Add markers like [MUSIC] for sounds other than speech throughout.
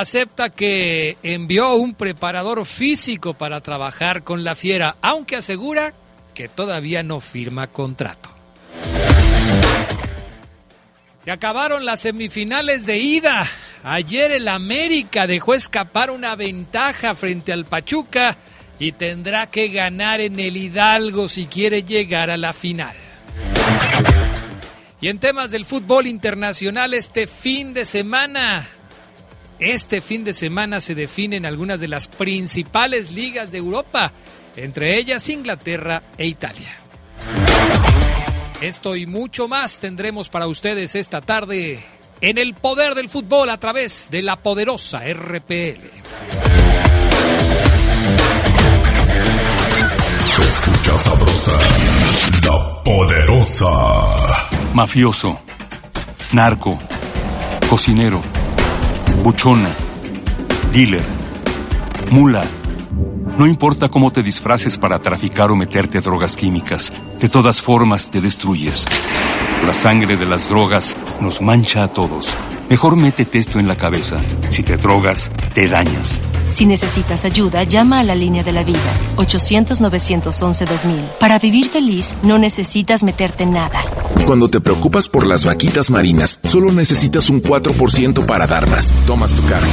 Acepta que envió un preparador físico para trabajar con la fiera, aunque asegura que todavía no firma contrato. Se acabaron las semifinales de ida. Ayer el América dejó escapar una ventaja frente al Pachuca y tendrá que ganar en el Hidalgo si quiere llegar a la final. Y en temas del fútbol internacional este fin de semana, este fin de semana se definen algunas de las principales ligas de Europa, entre ellas Inglaterra e Italia. Esto y mucho más tendremos para ustedes esta tarde en el poder del fútbol a través de la poderosa RPL. Se escucha sabrosa, la poderosa. Mafioso, narco, cocinero buchona, dealer, mula. No importa cómo te disfraces para traficar o meterte drogas químicas, de todas formas te destruyes. La sangre de las drogas nos mancha a todos. Mejor métete esto en la cabeza. Si te drogas, te dañas. Si necesitas ayuda, llama a la línea de la vida, 800-911-2000. Para vivir feliz, no necesitas meterte en nada. Cuando te preocupas por las vaquitas marinas, solo necesitas un 4% para dar más. Tomas tu carro.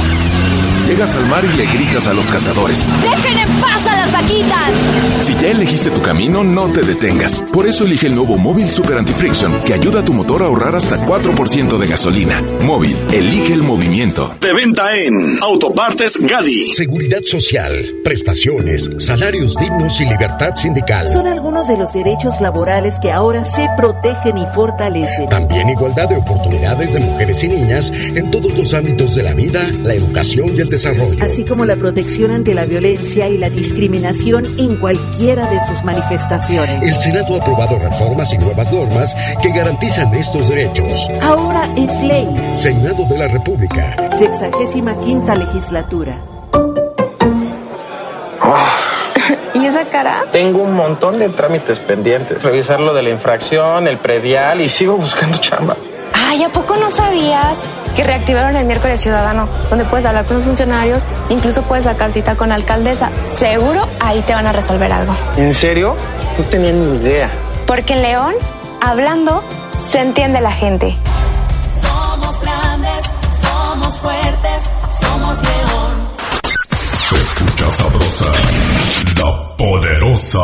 Llegas al mar y le gritas a los cazadores. ¡Dejen en paz a las vaquitas! Si ya elegiste tu camino, no te detengas. Por eso elige el nuevo Móvil Super Anti-Friction, que ayuda a tu motor a ahorrar hasta 4% de gasolina. Móvil, elige el movimiento. De venta en Autopartes Gadi. Seguridad social, prestaciones, salarios dignos y libertad sindical. Son algunos de los derechos laborales que ahora se protegen y fortalecen. También igualdad de oportunidades de mujeres y niñas en todos los ámbitos de la vida, la educación y el desarrollo Así como la protección ante la violencia y la discriminación en cualquiera de sus manifestaciones. El Senado ha aprobado reformas y nuevas normas que garantizan estos derechos. Ahora es ley. Senado de la República. Sexagésima quinta legislatura. ¿Y esa cara? Tengo un montón de trámites pendientes. Revisar lo de la infracción, el predial y sigo buscando chamba. Ay, ¿a poco no sabías? Que reactivaron el miércoles ciudadano, donde puedes hablar con los funcionarios, incluso puedes sacar cita con la alcaldesa. Seguro ahí te van a resolver algo. ¿En serio? No tenía ni idea. Porque en León, hablando, se entiende la gente. Somos grandes, somos fuertes, somos León. Se escucha sabrosa, la poderosa.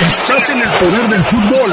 Estás en el poder del fútbol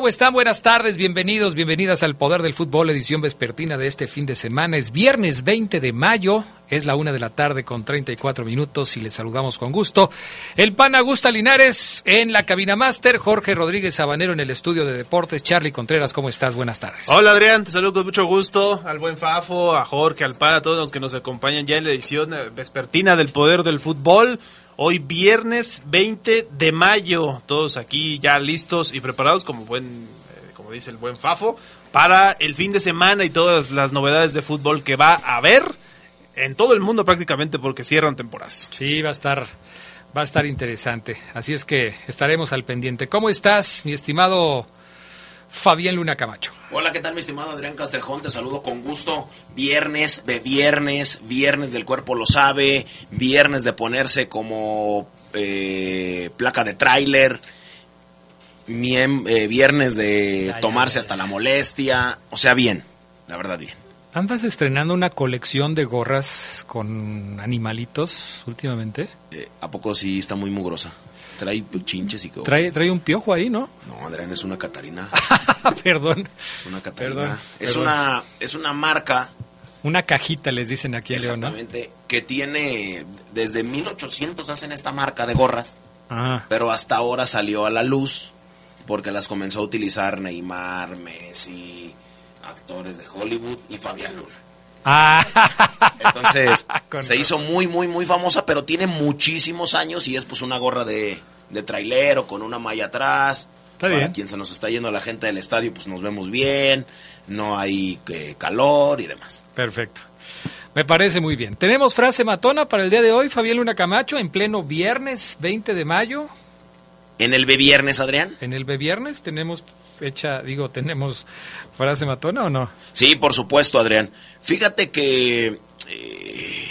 ¿Cómo están? Buenas tardes, bienvenidos, bienvenidas al Poder del Fútbol, edición vespertina de este fin de semana. Es viernes 20 de mayo, es la una de la tarde con 34 minutos y les saludamos con gusto. El pan Augusta Linares en la cabina máster, Jorge Rodríguez Sabanero en el estudio de deportes. Charlie Contreras, ¿cómo estás? Buenas tardes. Hola Adrián, te saludo con mucho gusto al buen Fafo, a Jorge, al pan, a todos los que nos acompañan ya en la edición eh, vespertina del Poder del Fútbol. Hoy viernes 20 de mayo, todos aquí ya listos y preparados como buen, eh, como dice el buen Fafo, para el fin de semana y todas las novedades de fútbol que va a haber en todo el mundo prácticamente porque cierran temporadas. Sí, va a estar va a estar interesante. Así es que estaremos al pendiente. ¿Cómo estás, mi estimado Fabián Luna Camacho? Hola, ¿qué tal, mi estimado Adrián Castrejón? Te saludo con gusto. Viernes de viernes, viernes del cuerpo lo sabe, viernes de ponerse como eh, placa de tráiler, eh, viernes de tomarse hasta la molestia. O sea, bien, la verdad, bien. ¿Andas estrenando una colección de gorras con animalitos últimamente? Eh, ¿A poco sí está muy mugrosa? Trae chinches y. Trae, trae un piojo ahí, ¿no? No, Adrián, es una Catarina. [LAUGHS] Perdón. Es una Catarina. Perdón, es, perdón. Una, es una marca Una cajita les dicen aquí en León. Exactamente, que tiene, desde 1800 hacen esta marca de gorras, Ah, pero hasta ahora salió a la luz porque las comenzó a utilizar Neymar, Messi, actores de Hollywood y Fabián Luna. Ah. Entonces, [LAUGHS] se hizo muy, muy, muy famosa, pero tiene muchísimos años y es pues una gorra de, de trailero con una malla atrás. Está Para bien. quien se nos está yendo la gente del estadio, pues nos vemos bien, no hay eh, calor y demás. Perfecto. Me parece muy bien. Tenemos frase matona para el día de hoy, Fabián Luna Camacho, en pleno viernes 20 de mayo. En el B viernes, Adrián. En el B viernes tenemos fecha, digo, tenemos frase matona o no? Sí, por supuesto, Adrián. Fíjate que eh,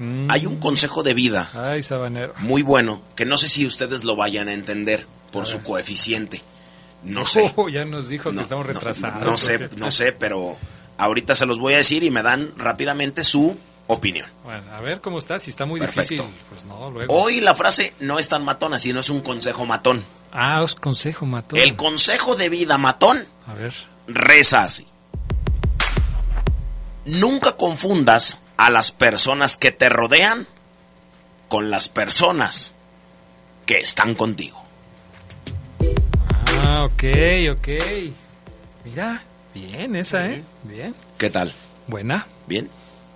Mm. hay un consejo de vida Ay, sabanero. muy bueno que no sé si ustedes lo vayan a entender por su coeficiente. No sé. [LAUGHS] Oh, ya nos dijo que estamos retrasados. No, sé, no sé, pero ahorita se los voy a decir y me dan rápidamente su opinión. Bueno, a ver cómo está, si está muy Perfecto. difícil. Pues no, luego. Hoy la frase no es tan matona, sino es un consejo matón. Ah, os consejo matón. El consejo de vida matón A ver. reza así. Nunca confundas a las personas que te rodean con las personas que están contigo. Ah, ok, ok. Mira, bien esa, ¿eh? Bien. ¿Qué tal? Buena. ¿Bien?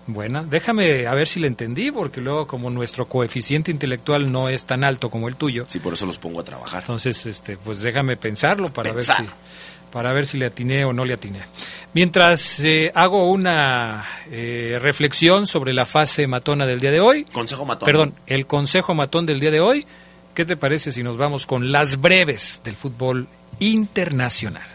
Buena, déjame a ver si la entendí, porque luego como nuestro coeficiente intelectual no es tan alto como el tuyo, Sí, por eso los pongo a trabajar. entonces este, pues déjame pensarlo para Pensar. ver si para ver si le atiné o no le atiné. Mientras eh, hago una eh, reflexión sobre la fase matona del día de hoy, Consejo matón. perdón, el consejo matón del día de hoy, ¿qué te parece si nos vamos con las breves del fútbol internacional?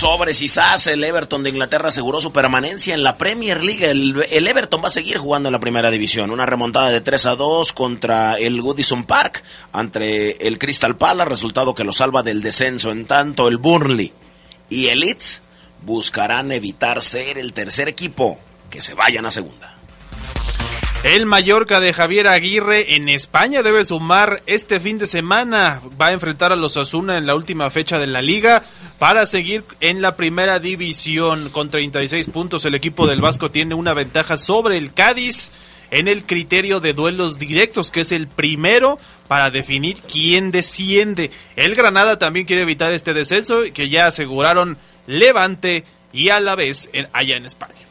Sobre Sisas, el Everton de Inglaterra aseguró su permanencia en la Premier League. El, el Everton va a seguir jugando en la primera división. Una remontada de 3 a 2 contra el Goodison Park ante el Crystal Palace, resultado que lo salva del descenso. En tanto, el Burnley y el Leeds buscarán evitar ser el tercer equipo que se vayan a segunda. El Mallorca de Javier Aguirre en España debe sumar este fin de semana. Va a enfrentar a los Asuna en la última fecha de la liga para seguir en la primera división. Con 36 puntos el equipo del Vasco tiene una ventaja sobre el Cádiz en el criterio de duelos directos, que es el primero para definir quién desciende. El Granada también quiere evitar este descenso que ya aseguraron Levante y a la vez allá en España.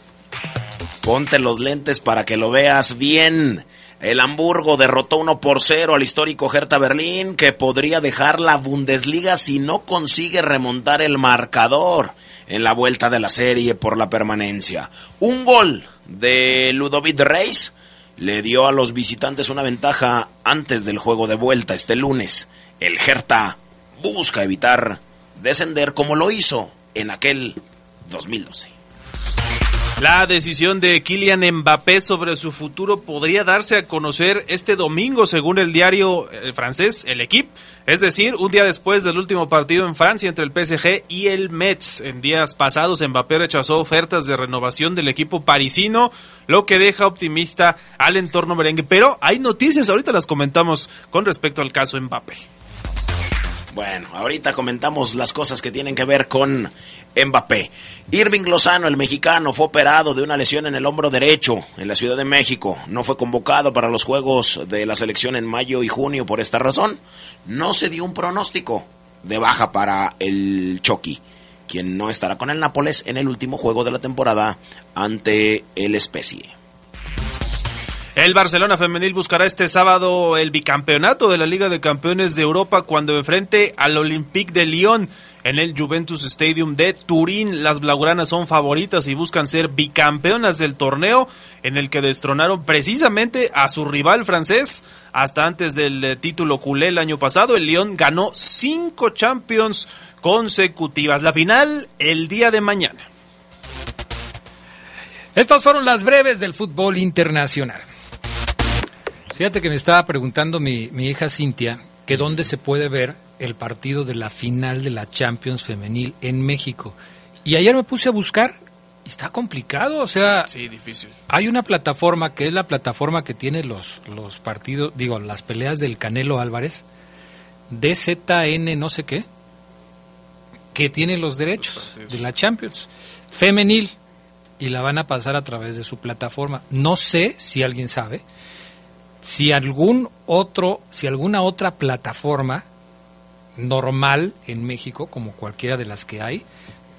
Ponte los lentes para que lo veas bien. El Hamburgo derrotó 1 por 0 al histórico Hertha Berlín, que podría dejar la Bundesliga si no consigue remontar el marcador en la vuelta de la serie por la permanencia. Un gol de Ludovic Reis le dio a los visitantes una ventaja antes del juego de vuelta este lunes. El Hertha busca evitar descender como lo hizo en aquel 2012. La decisión de Kylian Mbappé sobre su futuro podría darse a conocer este domingo, según el diario eh, francés El Equipe, es decir, un día después del último partido en Francia entre el PSG y el Metz. En días pasados, Mbappé rechazó ofertas de renovación del equipo parisino, lo que deja optimista al entorno merengue. Pero hay noticias, ahorita las comentamos con respecto al caso Mbappé. Bueno, ahorita comentamos las cosas que tienen que ver con Mbappé. Irving Lozano, el mexicano, fue operado de una lesión en el hombro derecho en la Ciudad de México. No fue convocado para los Juegos de la selección en mayo y junio por esta razón. No se dio un pronóstico de baja para el Chucky, quien no estará con el Nápoles en el último juego de la temporada ante el Especie. El Barcelona femenil buscará este sábado el bicampeonato de la Liga de Campeones de Europa cuando enfrente al Olympique de Lyon en el Juventus Stadium de Turín. Las blaugranas son favoritas y buscan ser bicampeonas del torneo en el que destronaron precisamente a su rival francés hasta antes del eh, título culé el año pasado. El Lyon ganó cinco Champions consecutivas. La final el día de mañana. Estas fueron las breves del fútbol internacional. Fíjate que me estaba preguntando mi, mi hija Cintia que dónde se puede ver el partido de la final de la Champions femenil en México. Y ayer me puse a buscar y está complicado, o sea, sí, difícil. Hay una plataforma que es la plataforma que tiene los los partidos, digo, las peleas del Canelo Álvarez, DZN no sé qué, que tiene los derechos de la Champions femenil y la van a pasar a través de su plataforma. No sé si alguien sabe si algún otro, si alguna otra plataforma normal en México, como cualquiera de las que hay,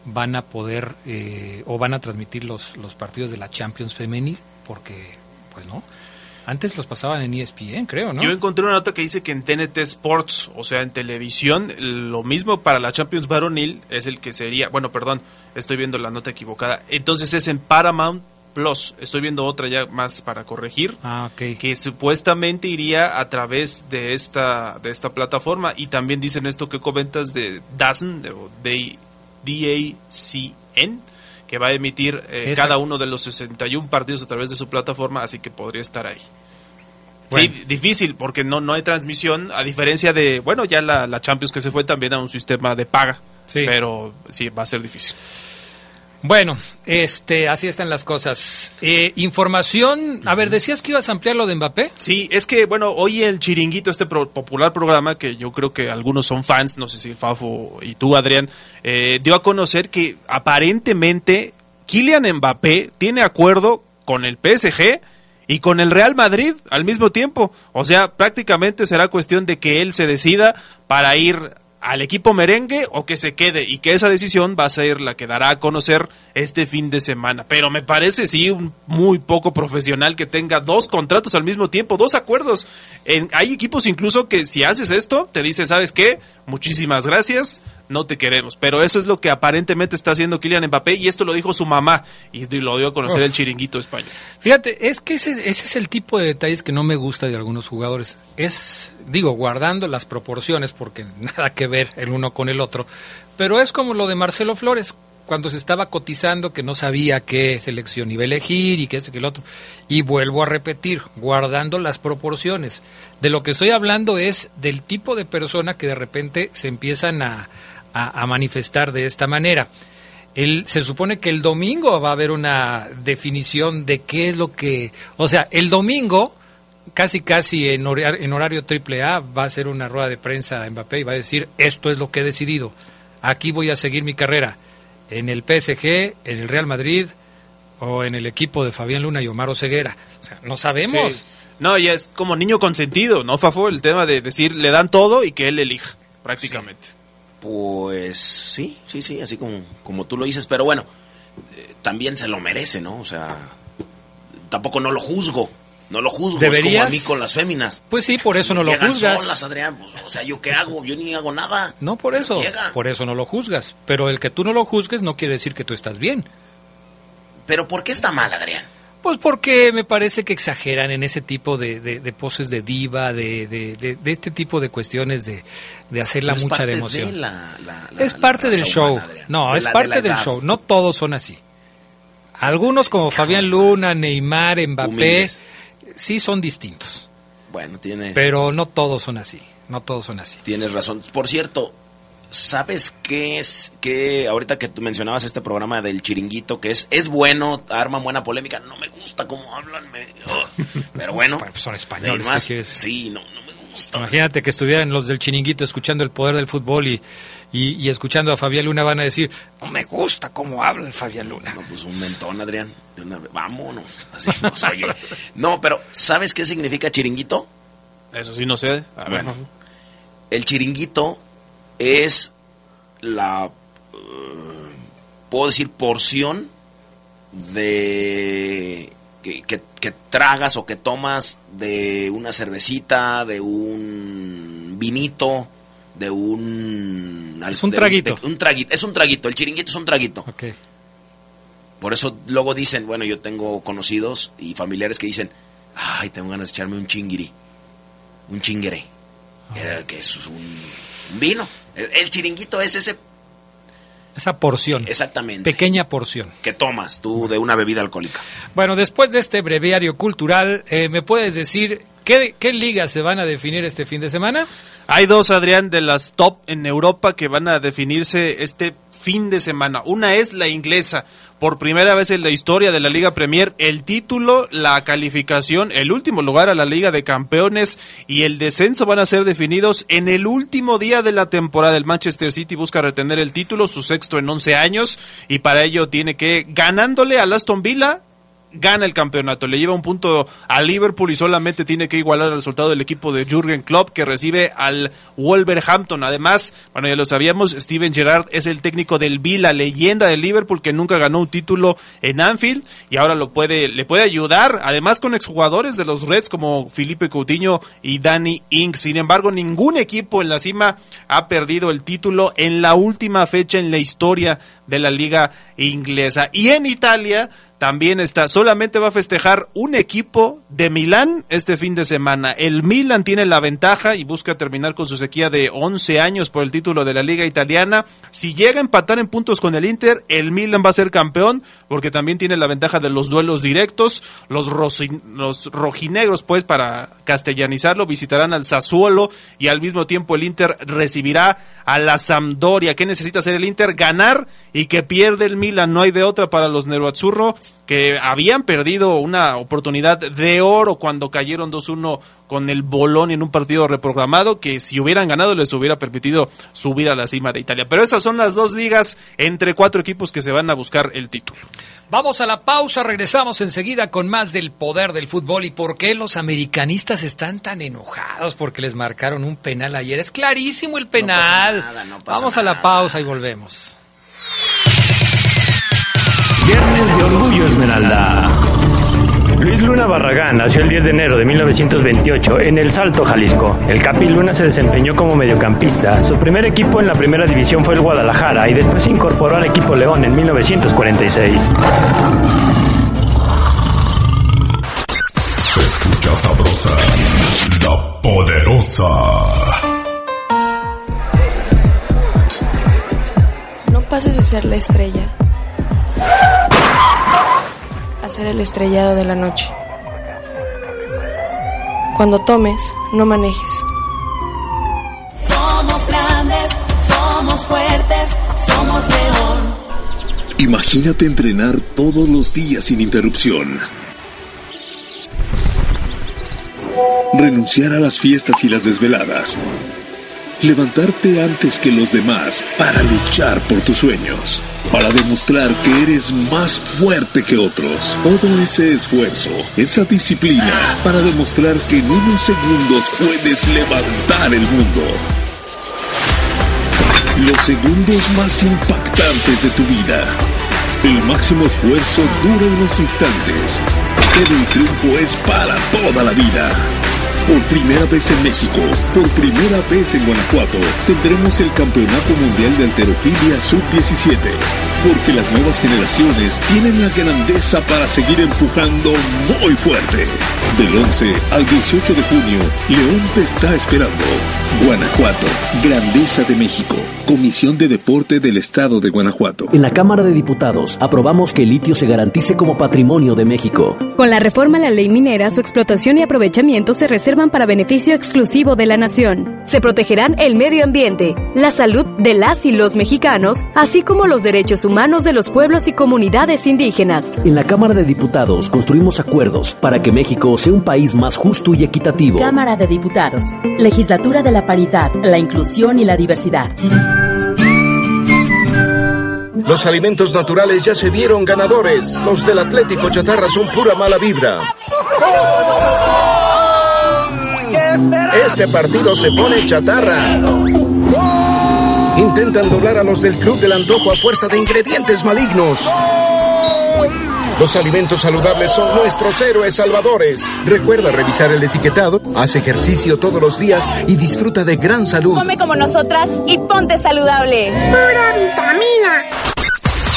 van a poder eh, o van a transmitir los, los partidos de la Champions Femenil, porque, pues no. Antes los pasaban en ESPN, creo, ¿no? Yo encontré una nota que dice que en TNT Sports, o sea, en televisión, lo mismo para la Champions Varonil es el que sería, bueno, perdón, estoy viendo la nota equivocada. Entonces es en Paramount Plus. Estoy viendo otra ya más para corregir. Ah, Que supuestamente iría a través de esta, de esta plataforma. Y también dicen esto que comentas de DAZN, de DACN, que va a emitir eh, cada uno de los 61 partidos a través de su plataforma, así que podría estar ahí. Sí, difícil, porque no, no hay transmisión, a diferencia de, bueno, ya la, la Champions que se fue también a un sistema de paga. Pero sí, va a ser difícil. Bueno, este, así están las cosas. Eh, información, a ver, decías que ibas a ampliar lo de Mbappé. Sí, es que, bueno, hoy el Chiringuito, este popular programa, que yo creo que algunos son fans, no sé si Fafo y tú, Adrián, eh, dio a conocer que aparentemente Kylian Mbappé tiene acuerdo con el PSG y con el Real Madrid al mismo tiempo. O sea, prácticamente será cuestión de que él se decida para ir al equipo merengue o que se quede y que esa decisión va a ser la que dará a conocer este fin de semana. Pero me parece sí un muy poco profesional que tenga dos contratos al mismo tiempo, dos acuerdos. Hay equipos incluso que si haces esto te dicen, ¿sabes qué? Muchísimas gracias, no te queremos. Pero eso es lo que aparentemente está haciendo Kylian Mbappé y esto lo dijo su mamá y lo dio a conocer el chiringuito español. Fíjate, es que ese, ese es el tipo de detalles que no me gusta de algunos jugadores. Es, digo, guardando las proporciones porque [LAUGHS] nada que ver el uno con el otro. Pero es como lo de Marcelo Flores, cuando se estaba cotizando que no sabía qué selección iba a elegir y que esto y que el otro. Y vuelvo a repetir, guardando las proporciones. De lo que estoy hablando es del tipo de persona que de repente se empiezan a, a, manifestar de esta manera. El, se supone que el domingo va a haber una definición de qué es lo que... O sea, el domingo casi casi en horario, en horario triple A va a ser una rueda de prensa a Mbappé y va a decir esto es lo que he decidido, aquí voy a seguir mi carrera, en el PSG, en el Real Madrid o en el equipo de Fabián Luna y Omar Ceguera. O sea, no sabemos. No, y es como niño consentido, ¿no, Fafo? El tema de decir, le dan todo y que él elija, prácticamente. Pues sí, sí, sí, así como, como tú lo dices, pero bueno, eh, también se lo merece, ¿no? O sea, tampoco no lo juzgo. No lo juzgo, ¿Deberías? es como a mí con las féminas. Pues sí, por eso no lo juzgas. solas, Adrián, pues, o sea, ¿yo qué hago? Yo ni hago nada. No, por eso, Llega. por eso no lo juzgas. Pero el que tú no lo juzgues no quiere decir que tú estás bien. Pero ¿por qué está mal, Adrián? Pues porque me parece que exageran en ese tipo de, de- de poses de diva, de, de- este tipo de cuestiones de, de hacerla Pero mucha de emoción. de la- la- la- es parte del show. humana, no, es parte del show. No todos son así. Algunos como Fabián Luna, Neymar, Mbappé, Humildes. sí son distintos. Bueno, tienes, Pero no todos son así. No todos son así. tienes razón. Por cierto, ¿sabes qué es? Que ahorita que tú mencionabas este programa del chiringuito, que es, es bueno, arma buena polémica. No me gusta cómo hablan, me- oh, pero bueno. [LAUGHS] Pues son españoles, Además, ¿qué quieres? Sí, no, no me gusta. Imagínate que estuvieran los del chiringuito escuchando el poder del fútbol y, y, y escuchando a Fabián Luna van a decir, no me gusta cómo habla el Fabián Luna. No, pues un mentón, Adrián. De una vez. Vámonos. Así nos oye. No, pero ¿sabes qué significa chiringuito? Eso sí, no sé. A ver. Bueno, el chiringuito es la, puedo decir, porción de que, que- que tragas o que tomas de una cervecita, de un vinito, de un... Es un de traguito. de- un traguito. Es un traguito. El chiringuito es un traguito. Ok. Por eso luego dicen, bueno, yo tengo conocidos y familiares que dicen, ay, tengo ganas de echarme un chinguiri, un chinguere, Era que es un vino. El, el chiringuito es ese Esa porción. Exactamente. Pequeña porción. que tomas tú de una bebida alcohólica. Bueno, después de este breviario cultural, eh, ¿me puedes decir qué, qué ligas se van a definir este fin de semana? Hay dos, Adrián, de las top en Europa que van a definirse este fin de semana. Una es la inglesa. Por primera vez en la historia de la Liga Premier, el título, la calificación, el último lugar a la Liga de Campeones y el descenso van a ser definidos en el último día de la temporada. El Manchester City busca retener el título, su sexto en 11 años, y para ello tiene que, ganándole al Aston Villa, gana el campeonato. Le lleva un punto a Liverpool y solamente tiene que igualar el resultado del equipo de Jürgen Klopp que recibe al Wolverhampton. Además, bueno, ya lo sabíamos, Steven Gerrard es el técnico del Villa, leyenda del Liverpool que nunca ganó un título en Anfield y ahora lo puede le puede ayudar, además con exjugadores de los Reds como Felipe Coutinho y Danny Ings. Sin embargo, ningún equipo en la cima ha perdido el título en la última fecha en la historia de la liga inglesa. Y en Italia también está, solamente va a festejar un equipo de Milán este fin de semana. El Milan tiene la ventaja y busca terminar con su sequía de 11 años por el título de la liga italiana. Si llega a empatar en puntos con el Inter, el Milan va a ser campeón porque también tiene la ventaja de los duelos directos. Los, los rojinegros, pues para castellanizarlo, visitarán al Sassuolo y al mismo tiempo el Inter recibirá a la Sampdoria. ¿Qué necesita hacer el Inter? Ganar y que pierde el Milan. No hay de otra para los Que habían perdido una oportunidad de oro cuando cayeron 2-1 con el Bolón en un partido reprogramado que si hubieran ganado les hubiera permitido subir a la cima de Italia. Pero esas son las dos ligas entre cuatro equipos que se van a buscar el título. Vamos a la pausa, regresamos enseguida con más del poder del fútbol y por qué los americanistas están tan enojados porque les marcaron un penal ayer. Es clarísimo el penal. nada, no pasa Vamos a la pausa y volvemos. Viernes de Orgullo Esmeralda. Luis Luna Barragán nació el 10 de enero de 1928 en El Salto, Jalisco. El Capi Luna se desempeñó como mediocampista. Su primer equipo en la primera división fue el Guadalajara y después se incorporó al equipo León en 1946. Se escucha sabrosa, la poderosa. No pases de ser la estrella a ser el estrellado de la noche. Cuando tomes, no manejes. Somos grandes, somos fuertes, somos león. Imagínate entrenar todos los días sin interrupción. Renunciar a las fiestas y las desveladas. Levantarte antes que los demás para luchar por tus sueños. Para demostrar que eres más fuerte que otros. Todo ese esfuerzo, esa disciplina, para demostrar que en unos segundos puedes levantar el mundo. Los segundos más impactantes de tu vida. El máximo esfuerzo dura unos instantes, pero el triunfo es para toda la vida. Por primera vez en México, por primera vez en Guanajuato, tendremos el Campeonato Mundial de Alterofilia Sub-17. Porque las nuevas generaciones tienen la grandeza para seguir empujando muy fuerte. Del 11 al 18 de junio, León te está esperando. Guanajuato, Grandeza de México. Comisión de Deporte del Estado de Guanajuato. En la Cámara de Diputados aprobamos que el litio se garantice como patrimonio de México. Con la reforma a la ley minera, su explotación y aprovechamiento se reservan conservan para beneficio exclusivo de la nación. Se protegerán el medio ambiente, la salud de las y los mexicanos, así como los derechos humanos de los pueblos y comunidades indígenas. En la Cámara de Diputados construimos acuerdos para que México sea un país más justo y equitativo. Cámara de Diputados, Legislatura de la Paridad, la Inclusión y la Diversidad. Los alimentos naturales ya se vieron ganadores. Los del Atlético Chatarra son pura mala vibra. Este partido se pone chatarra. Intentan doblar a los del Club del Antojo a fuerza de ingredientes malignos. Los alimentos saludables son nuestros héroes salvadores. Recuerda revisar el etiquetado, haz ejercicio todos los días y disfruta de gran salud. Come como nosotras y ponte saludable. Pura vitamina.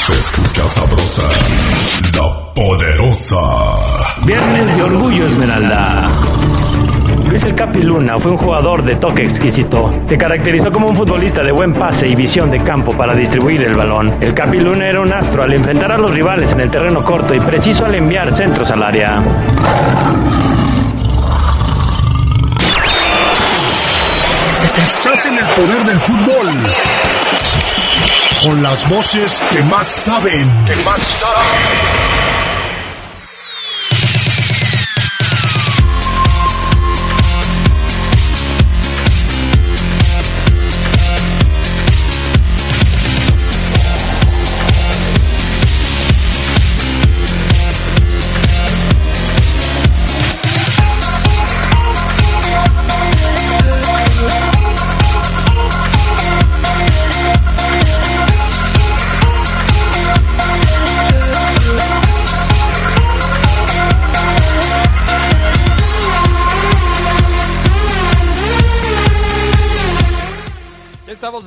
Se escucha sabrosa, la poderosa. Viernes de Orgullo Esmeralda. Luis El Capi Luna fue un jugador de toque exquisito. Se caracterizó como un futbolista de buen pase y visión de campo para distribuir el balón. El Capi Luna era un astro al enfrentar a los rivales en el terreno corto y preciso al enviar centros al área. Estás en el poder del fútbol. Con las voces que más saben. Que más saben.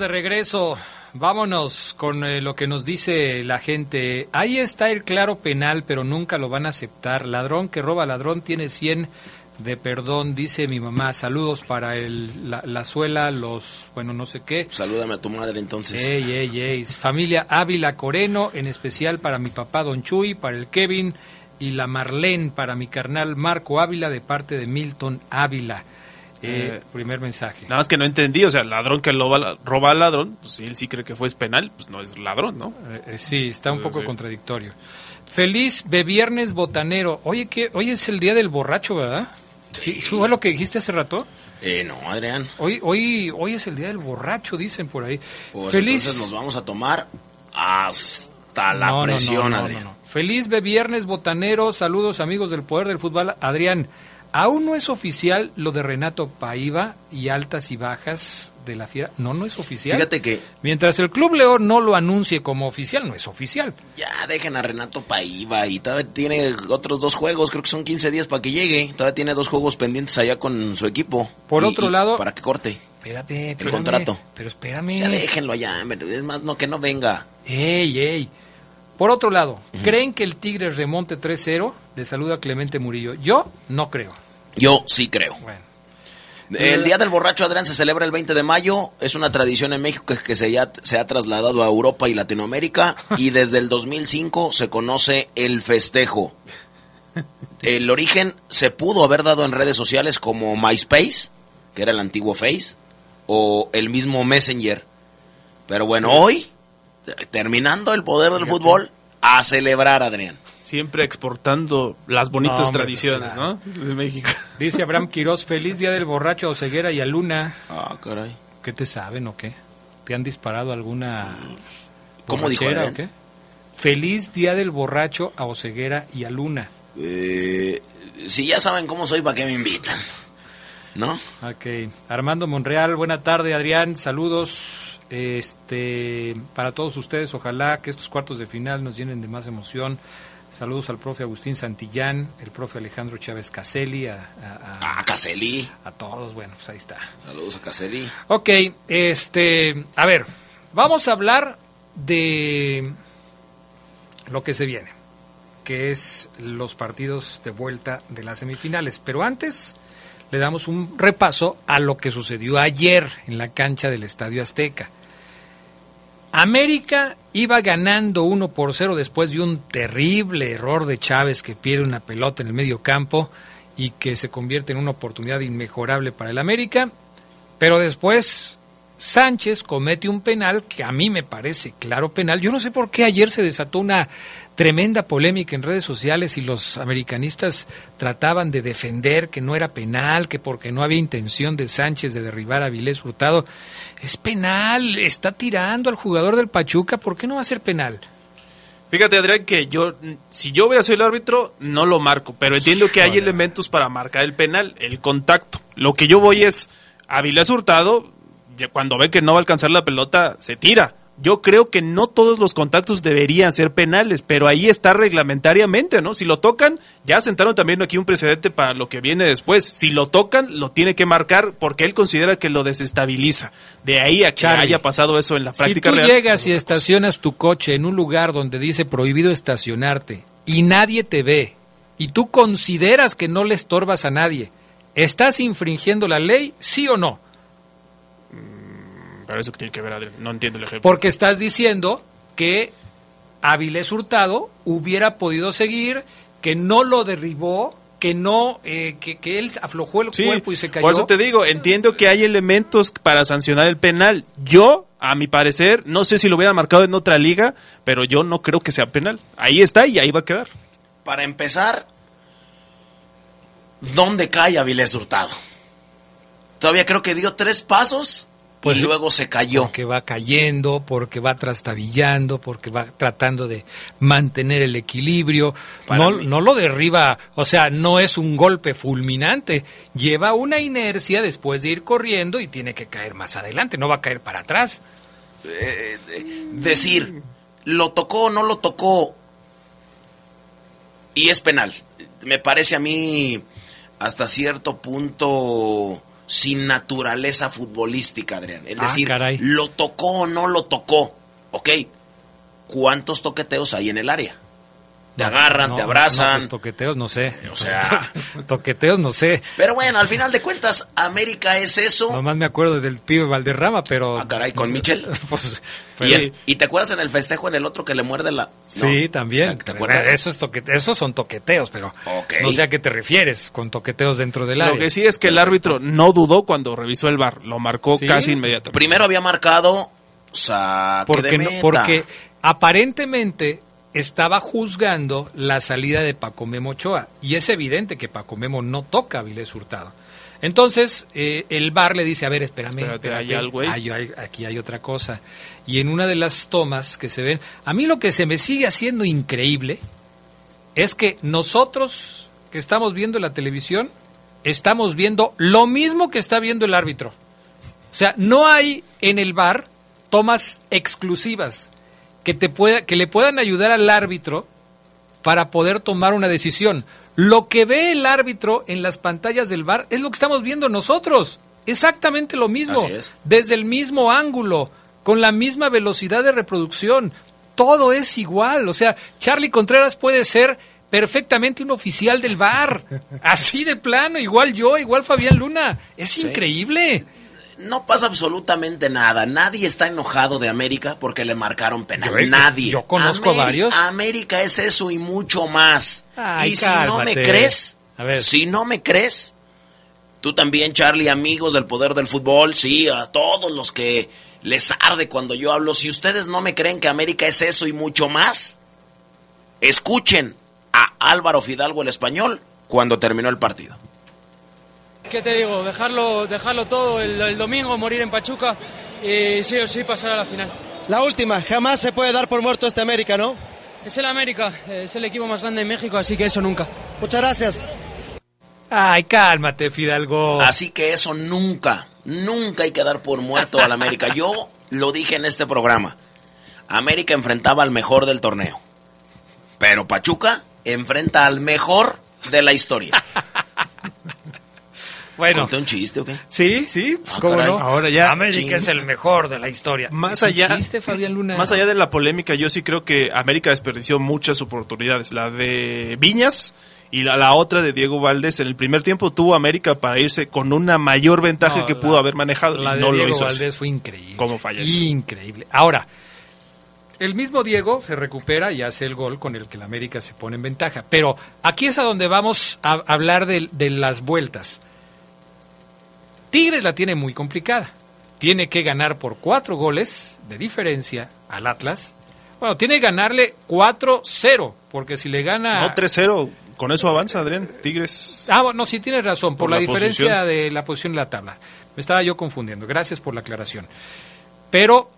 De regreso. Vámonos con eh, lo que nos dice la gente. Ahí está el claro penal, pero nunca lo van a aceptar. Ladrón que roba ladrón tiene 100 de perdón, dice mi mamá. Saludos para el, la, la suela, los, bueno, no sé qué. Salúdame a tu madre entonces. Ey, ey, ey. Familia Ávila Coreno, en especial para mi papá Don Chuy, para el Kevin y la Marlene, para mi carnal Marco Ávila, de parte de Milton Ávila. Eh, Eh, primer mensaje. Nada más que no entendí, o sea, ladrón que roba, roba al ladrón, pues si él sí cree que fue penal, pues no es ladrón, ¿no? Eh, sí, está un poco sí. contradictorio. Feliz Beviernes Botanero. Oye, que hoy es el día del borracho, ¿verdad? Sí. ¿Fue lo que dijiste hace rato? Eh, no, Adrián. Hoy, hoy, hoy es el día del borracho, dicen por ahí. Pues Feliz. entonces nos vamos a tomar hasta la No, no, no, presión, no, no, Adrián. no. Feliz Beviernes Botanero. Saludos, amigos del Poder del Fútbol. Adrián, aún no es oficial lo de Renato Paiva y altas y bajas de la fiera. No, no es oficial. Fíjate que Mientras el Club León no lo anuncie como oficial, no es oficial. ya dejen a Renato Paiva y todavía tiene otros dos juegos, creo que son 15 días para que llegue. Todavía tiene dos juegos pendientes allá con su equipo. Por Y- otro y lado- Para que corte Espérame, el espérame, contrato. Pero espérame. Ya déjenlo allá, es más, no que no venga. Ey, ey. Por otro lado, ¿creen que el Tigre remonte 3-0? Le saluda Clemente Murillo. Yo no creo. Yo sí creo. Bueno. El Día del Borracho, Adrián, se celebra el 20 de mayo. Es una tradición en México que, que se, ya, se ha trasladado a Europa y Latinoamérica. y [LAUGHS] desde el 2005 se conoce el festejo. El origen se pudo haber dado en redes sociales como MySpace, que era el antiguo Face, o el mismo Messenger. Pero bueno, hoy, terminando el poder del fútbol, a celebrar, Adrián. Siempre exportando las bonitas No, hombre, tradiciones, pues, claro. ¿no? De México. [LAUGHS] Dice Abraham Quiroz, feliz día del borracho a Oseguera y a Luna. Ah, caray. ¿Qué te saben o qué? ¿Te han disparado alguna ¿Cómo dijo o qué? Feliz día del borracho a Oseguera y a Luna. Eh, si ya saben cómo soy, ¿para qué me invitan? [LAUGHS] ¿No? Ok. Armando Monreal, buena tarde, Adrián. Saludos este, para todos ustedes. Ojalá que estos cuartos de final nos llenen de más emoción. Saludos al profe Agustín Santillán, el profe Alejandro Chávez Caselli, a, a- a- A Caselli. a todos. Bueno, pues ahí está. Saludos a Caselli. Ok, este, a ver, vamos a hablar de lo que se viene, que es los partidos de vuelta de las semifinales. Pero antes le damos un repaso a lo que sucedió ayer en la cancha del Estadio Azteca. América iba ganando 1 por 0 después de un terrible error de Chávez que pierde una pelota en el medio campo y que se convierte en una oportunidad inmejorable para el América. Pero después Sánchez comete un penal que a mí me parece claro penal. Yo no sé por qué ayer se desató una tremenda polémica en redes sociales y los americanistas trataban de defender que no era penal, que porque no había intención de Sánchez de derribar a Vilés Hurtado. Es penal, está tirando al jugador del Pachuca, ¿por qué no va a ser penal? Fíjate, Adrián, que yo, si yo hubiera sido el árbitro, no lo marco, pero entiendo que hay elementos para marcar el penal, el contacto. Lo que yo voy es, a Vilés Hurtado, cuando ve que no va a alcanzar la pelota, se tira yo creo que no todos los contactos deberían ser penales, pero ahí está reglamentariamente, ¿no? Si lo tocan, ya sentaron también aquí un precedente para lo que viene después. Si lo tocan, lo tiene que marcar porque él considera que lo desestabiliza. De ahí a que haya pasado eso en la práctica si tú llegas y estacionas tu coche en un lugar donde dice prohibido estacionarte y nadie te ve y tú consideras que no le estorbas a nadie, ¿estás infringiendo la ley, sí o no? Pero eso que tiene que ver, No entiendo el ejemplo. Porque estás diciendo que Avilés Hurtado hubiera podido seguir, que no lo derribó, que no, eh, que, él aflojó el cuerpo y se cayó. Por eso te digo, entiendo que hay elementos para sancionar el penal. Yo, a mi parecer, no sé si lo hubiera marcado en otra liga, pero yo no creo que sea penal. Ahí está y ahí va a quedar. Para empezar, ¿dónde cae Avilés Hurtado? Todavía creo que dio tres pasos pues, y luego se cayó. Porque va cayendo, porque va trastabillando, porque va tratando de mantener el equilibrio. No, no, lo derriba, o sea, no es un golpe fulminante. Lleva una inercia después de ir corriendo y tiene que caer más adelante, no va a caer para atrás. Eh, decir, lo tocó o no lo tocó y es penal. Me parece a mí hasta cierto punto sin naturaleza futbolística, Adrián. Es ah, decir, lo tocó o no lo tocó. Ok, ¿cuántos toqueteos hay en el área? Te agarran, te abrazan. pues toqueteos no sé. O sea, [LAUGHS] toqueteos no sé. Pero bueno, al final de cuentas, América es eso. Nomás me acuerdo del pibe Valderrama, pero. Ah, caray, con Michel. [LAUGHS] pues, ¿Y, te acuerdas en el festejo en el otro que le muerde la.? Sí, también. ¿Te acuerdas? Eso es Esos son toqueteos, pero. No sé a qué te refieres con toqueteos dentro del área. Lo que sí es que el árbitro no dudó cuando revisó el bar. Lo marcó casi inmediatamente. Primero había marcado. O sea, porque, no, porque aparentemente estaba juzgando la salida de Paco Memo Ochoa. Y es evidente que Paco Memo no toca a Vilés Hurtado. Entonces, eh, el bar le dice, a ver, espérame, aquí hay otra cosa. Y en una de las tomas que se ven, a mí lo que se me sigue haciendo increíble es que nosotros que estamos viendo la televisión, estamos viendo lo mismo que está viendo el árbitro. O sea, no hay en el bar tomas exclusivas que, te pueda, que le puedan ayudar al árbitro para poder tomar una decisión. Lo que ve el árbitro en las pantallas del bar es lo que estamos viendo nosotros. Exactamente lo mismo. Desde el mismo ángulo, con la misma velocidad de reproducción. Todo es igual. O sea, Charlie Contreras puede ser perfectamente un oficial del bar. [LAUGHS] Así de plano, igual yo, igual Fabián Luna. Es increíble no pasa absolutamente nada. Nadie está enojado de América porque le marcaron penal. Nadie. Yo conozco a varios. América es eso y mucho más. y si no me crees, si no me crees, tú también, Charlie, amigos del poder del fútbol, sí, a todos los que les arde cuando yo hablo, si ustedes no me creen que América es eso y mucho más, escuchen a Álvaro Fidalgo el español cuando terminó el partido. ¿Qué te digo? Dejarlo, dejarlo todo el, domingo, morir en Pachuca y sí o sí pasar a la final. La última, jamás se puede dar por muerto este América, ¿no? Es el América, es el equipo más grande de México, así que eso nunca. Muchas gracias. Ay, cálmate, Fidalgo. Así que eso nunca, nunca hay que dar por muerto al América. Yo lo dije en este programa. América enfrentaba al mejor del torneo. Pero Pachuca enfrenta al mejor de la historia. Bueno. un chiste o qué? Sí, sí, pues ah, no. Ahora ya. América es el mejor de la historia. Más allá. [LAUGHS] Más allá de la polémica, yo sí creo que América desperdició muchas oportunidades. La de Viñas y la, otra de Diego Valdés. En el primer tiempo tuvo América para irse con una mayor ventaja que pudo haber manejado. La de no Diego Valdés fue increíble. ¿Cómo falla Increíble. Ahora, El mismo Diego se recupera y hace el gol con el que el América se pone en ventaja. Pero aquí es a donde vamos a hablar de, de las vueltas. Tigres la tiene muy complicada. Tiene que ganar por cuatro goles de diferencia al Atlas. Bueno, tiene que ganarle 4-0, porque si le gana... No, 3-0. Con eso avanza, Adrián. Tigres. Ah, bueno, sí tienes razón, por, Por la, la diferencia de la posición de la tabla. Me estaba yo confundiendo. Gracias por la aclaración. Pero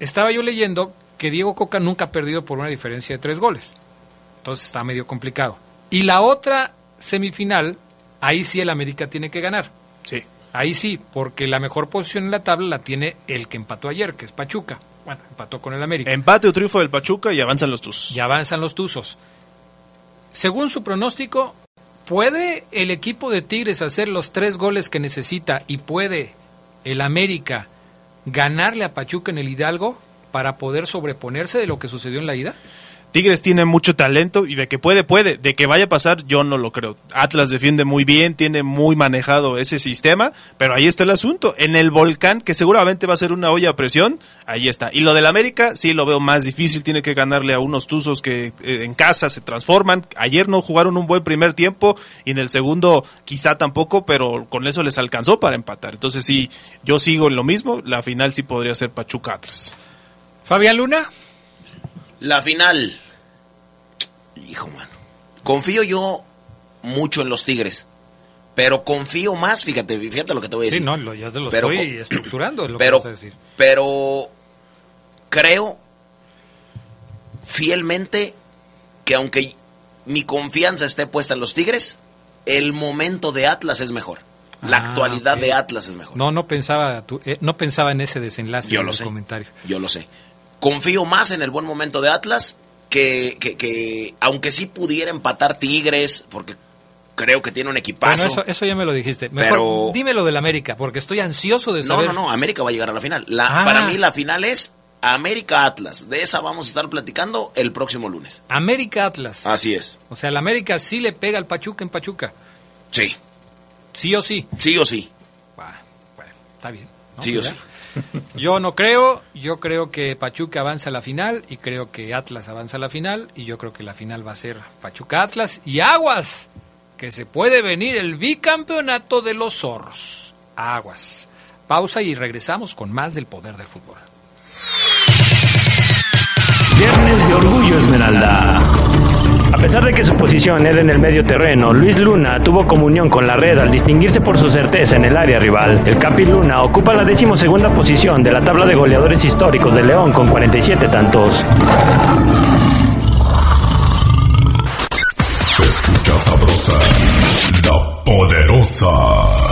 estaba yo leyendo que Diego Coca nunca ha perdido por una diferencia de tres goles. Entonces está medio complicado. Y la otra semifinal, ahí sí el América tiene que ganar. Sí. Ahí sí, porque la mejor posición en la tabla la tiene el que empató ayer, que es Pachuca. Bueno, empató con el América. Empate o triunfo del Pachuca y avanzan los Tuzos. Y avanzan los Tuzos. Según su pronóstico, ¿puede el equipo de Tigres hacer los tres goles que necesita y puede el América ganarle a Pachuca en el Hidalgo para poder sobreponerse de lo que sucedió en la ida? Tigres tiene mucho talento y de que puede, puede. De que vaya a pasar, yo no lo creo. Atlas defiende muy bien, tiene muy manejado ese sistema, pero ahí está el asunto. En el volcán, que seguramente va a ser una olla a presión, ahí está. Y lo del América, sí lo veo más difícil, tiene que ganarle a unos tuzos que eh, en casa se transforman. Ayer no jugaron un buen primer tiempo y en el segundo quizá tampoco, pero con eso les alcanzó para empatar. Entonces sí, yo sigo en lo mismo, la final sí podría ser Pachuca Atlas. Fabián Luna. La final. Hijo, mano. Confío yo mucho en los Tigres. Pero confío más, fíjate, fíjate lo que te voy a Sí, decir. no, lo, ya te lo Pero estoy estructurando, es lo pero, que vas a decir. pero creo fielmente que aunque mi confianza esté puesta en los Tigres, el momento de Atlas es mejor. La Ah, actualidad de Atlas es mejor. No, no pensaba, tu- eh, no pensaba en ese desenlace Yo del lo sé. comentario. Yo lo sé. Confío más en el buen momento de Atlas que, que, que aunque sí pudiera empatar Tigres, porque creo que tiene un equipazo. Bueno, eso, eso ya me lo dijiste. Mejor Pero- dime lo del América, porque estoy ansioso de no, saber. no, no, América va a llegar a la final. La, Ah. Para mí la final es América Atlas. De esa vamos a estar platicando el próximo lunes. América Atlas. Así es. O sea, el América sí le pega al Pachuca en Pachuca. Sí. Sí o sí. Sí o sí. Está bien. ¿no? Sí o Ya. sí. Yo no creo, yo creo que Pachuca avanza a la final y creo que Atlas avanza a la final y yo creo que la final va a ser Pachuca Atlas y Aguas, que se puede venir el bicampeonato de los zorros. Aguas. Pausa y regresamos con más del poder del fútbol. Viernes de Orgullo Esmeralda. A pesar de que su posición era en el medio terreno, Luis Luna tuvo comunión con la red al distinguirse por su certeza en el área rival. El Capi Luna ocupa la decimosegunda posición de la tabla de goleadores históricos de León con 47 tantos. Se escucha sabrosa, la poderosa.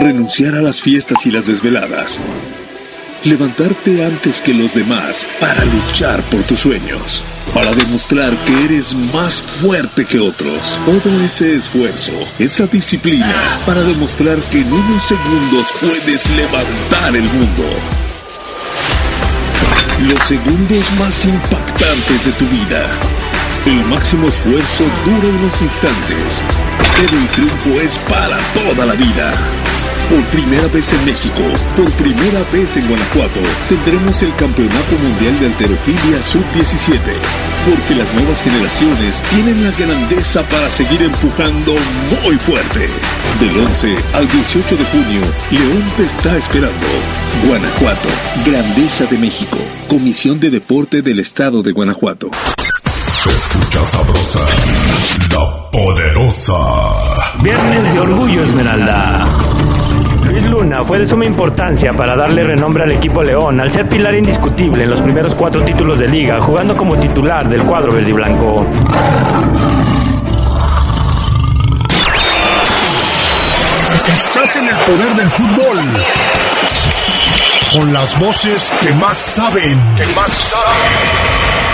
Renunciar a las fiestas y las desveladas. Levantarte antes que los demás para luchar por tus sueños. Para demostrar que eres más fuerte que otros. Todo ese esfuerzo, esa disciplina, para demostrar que en unos segundos puedes levantar el mundo. Los segundos más impactantes de tu vida. El máximo esfuerzo dura unos instantes, pero el triunfo es para toda la vida. Por primera vez en México, por primera vez en Guanajuato, tendremos el Campeonato Mundial de Alterofilia Sub-17. Porque las nuevas generaciones tienen la grandeza para seguir empujando muy fuerte. Del 11 al 18 de junio, León te está esperando. Guanajuato, Grandeza de México, Comisión de Deporte del Estado de Guanajuato. Se escucha sabrosa, la poderosa. poderosa. Viernes de Orgullo Esmeralda. Luis Luna fue de suma importancia para darle renombre al equipo León al ser pilar indiscutible en los primeros cuatro títulos de liga, jugando como titular del cuadro verde y blanco. Estás en el poder del fútbol. Con las voces que más saben. Que más saben.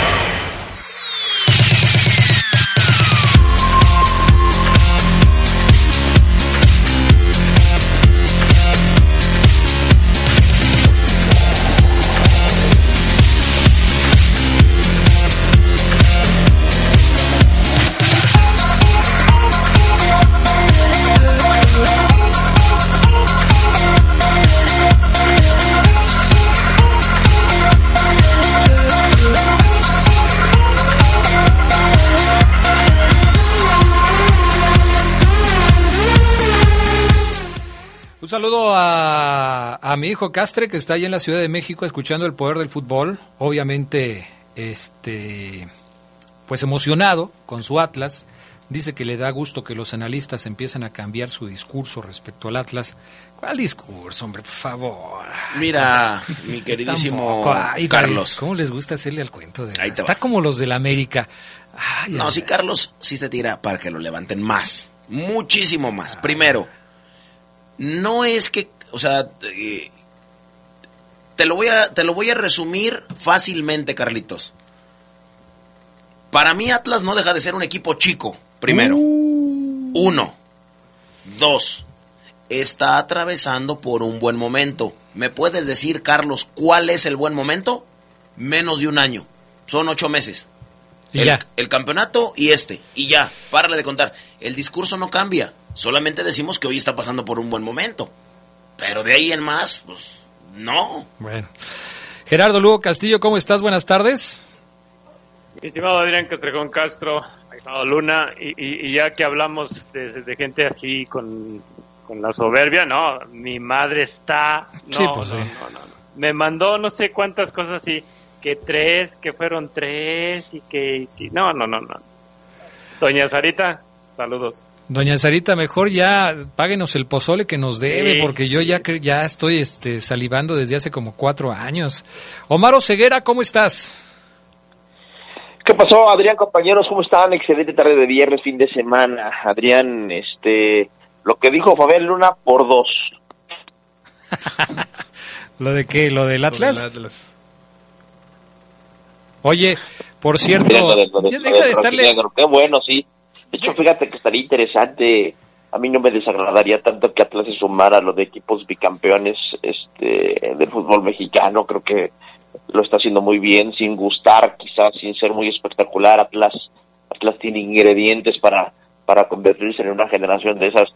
A, mi hijo Castre, que está ahí en la Ciudad de México escuchando el poder del fútbol. Obviamente, este, pues emocionado con su Atlas. Dice que le da gusto que los analistas empiezan a cambiar su discurso respecto al Atlas. ¿Cuál discurso, hombre? Por favor. Mira, mi queridísimo Ay, Carlos. ¿Cómo les gusta hacerle al cuento? De Está como los del América. Ay, no, si Carlos sí se tira para que lo levanten más. Muchísimo más. Primero no es que, o sea, eh, te lo voy a te lo voy a resumir fácilmente, Carlitos. Para mí Atlas no deja de ser un equipo chico, primero. Uh. Uno. Dos. Está atravesando por un buen momento. ¿Me puedes decir, Carlos, cuál es el buen momento? Menos de un año. Son ocho meses. Y el, ya. el campeonato y este. Y ya, párale de contar. El discurso no cambia. Solamente decimos que hoy está pasando por un buen momento. Pero de ahí en más, pues no. Bueno. Gerardo Lugo Castillo, ¿cómo estás? Buenas tardes. Mi estimado Adrián Castrejón Castro, estimado Luna, y, y, ya que hablamos de, de gente así con, con, la soberbia, no, mi madre está... No, sí, pues no, sí. no, no, no. Me mandó no sé cuántas cosas así, que tres, que fueron tres, y que... que no, no, no, no. Doña Sarita, saludos. Doña Sarita, mejor ya páguenos el pozole que nos debe, Sí. porque yo ya, ya estoy este, salivando desde hace como cuatro años. Omar Ceguera, ¿cómo estás? ¿Qué pasó, Adrián, compañeros? ¿Cómo están? Excelente tarde de viernes, fin de semana. Adrián, este, lo que dijo Fabián Luna por dos. [LAUGHS] ¿Lo de qué? ¿Lo del Atlas? Oye, por cierto, lo de- lo de- ya lo deja de estarle... Negro, Qué bueno, sí. De hecho, fíjate que estaría interesante. A mí no me desagradaría tanto que Atlas se sumara a lo de equipos bicampeones este, del fútbol mexicano. Creo que lo está haciendo muy bien, sin gustar, quizás sin ser muy espectacular. Atlas, Atlas tiene ingredientes para, para convertirse en una generación de esas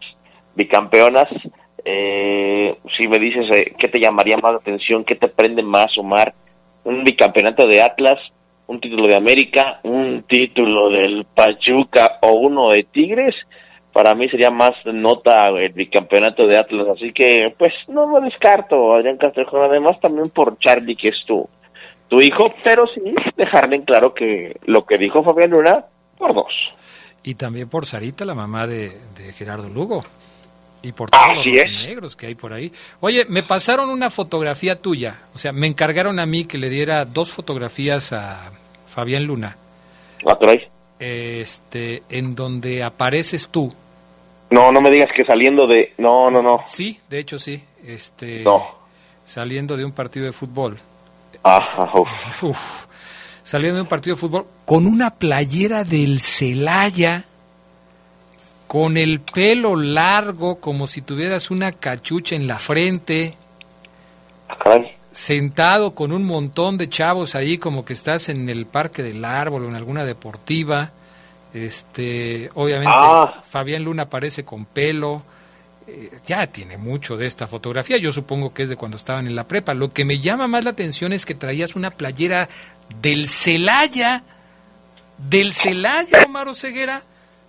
bicampeonas. Eh, si me dices eh, qué te llamaría más la atención, qué te prende más, Omar, un bicampeonato de Atlas, un título de América, un título del Pachuca o uno de Tigres, para mí sería más nota el bicampeonato de Atlas, así que pues no me descarto, Adrián Castrejón, además también por Charlie que es tu, tu hijo, pero sí dejarle en claro que lo que dijo Fabián Luna, por dos. Y también por Sarita, la mamá de, de Gerardo Lugo. Y por todos Así los es. negros que hay por ahí. Oye, me pasaron una fotografía tuya. O sea, me encargaron a mí que le diera dos fotografías a Fabián Luna. Ah. Este, en donde apareces tú. No, no me digas que saliendo de... No, no, no. Sí, de hecho sí. Este, No. Saliendo de un partido de fútbol. Ajá, uf. Uf, saliendo de un partido de fútbol con una playera del Celaya, con el pelo largo, como si tuvieras una cachucha en la frente, Caray. Sentado con un montón de chavos ahí, como que estás en el Parque del Árbol o en alguna deportiva. Este, obviamente, Ah. Fabián Luna aparece con pelo. eh, ya tiene mucho de esta fotografía. Yo supongo que es de cuando estaban en la prepa. Lo que me llama más la atención es que traías una playera del Celaya. Del Celaya, Omar Ceguera.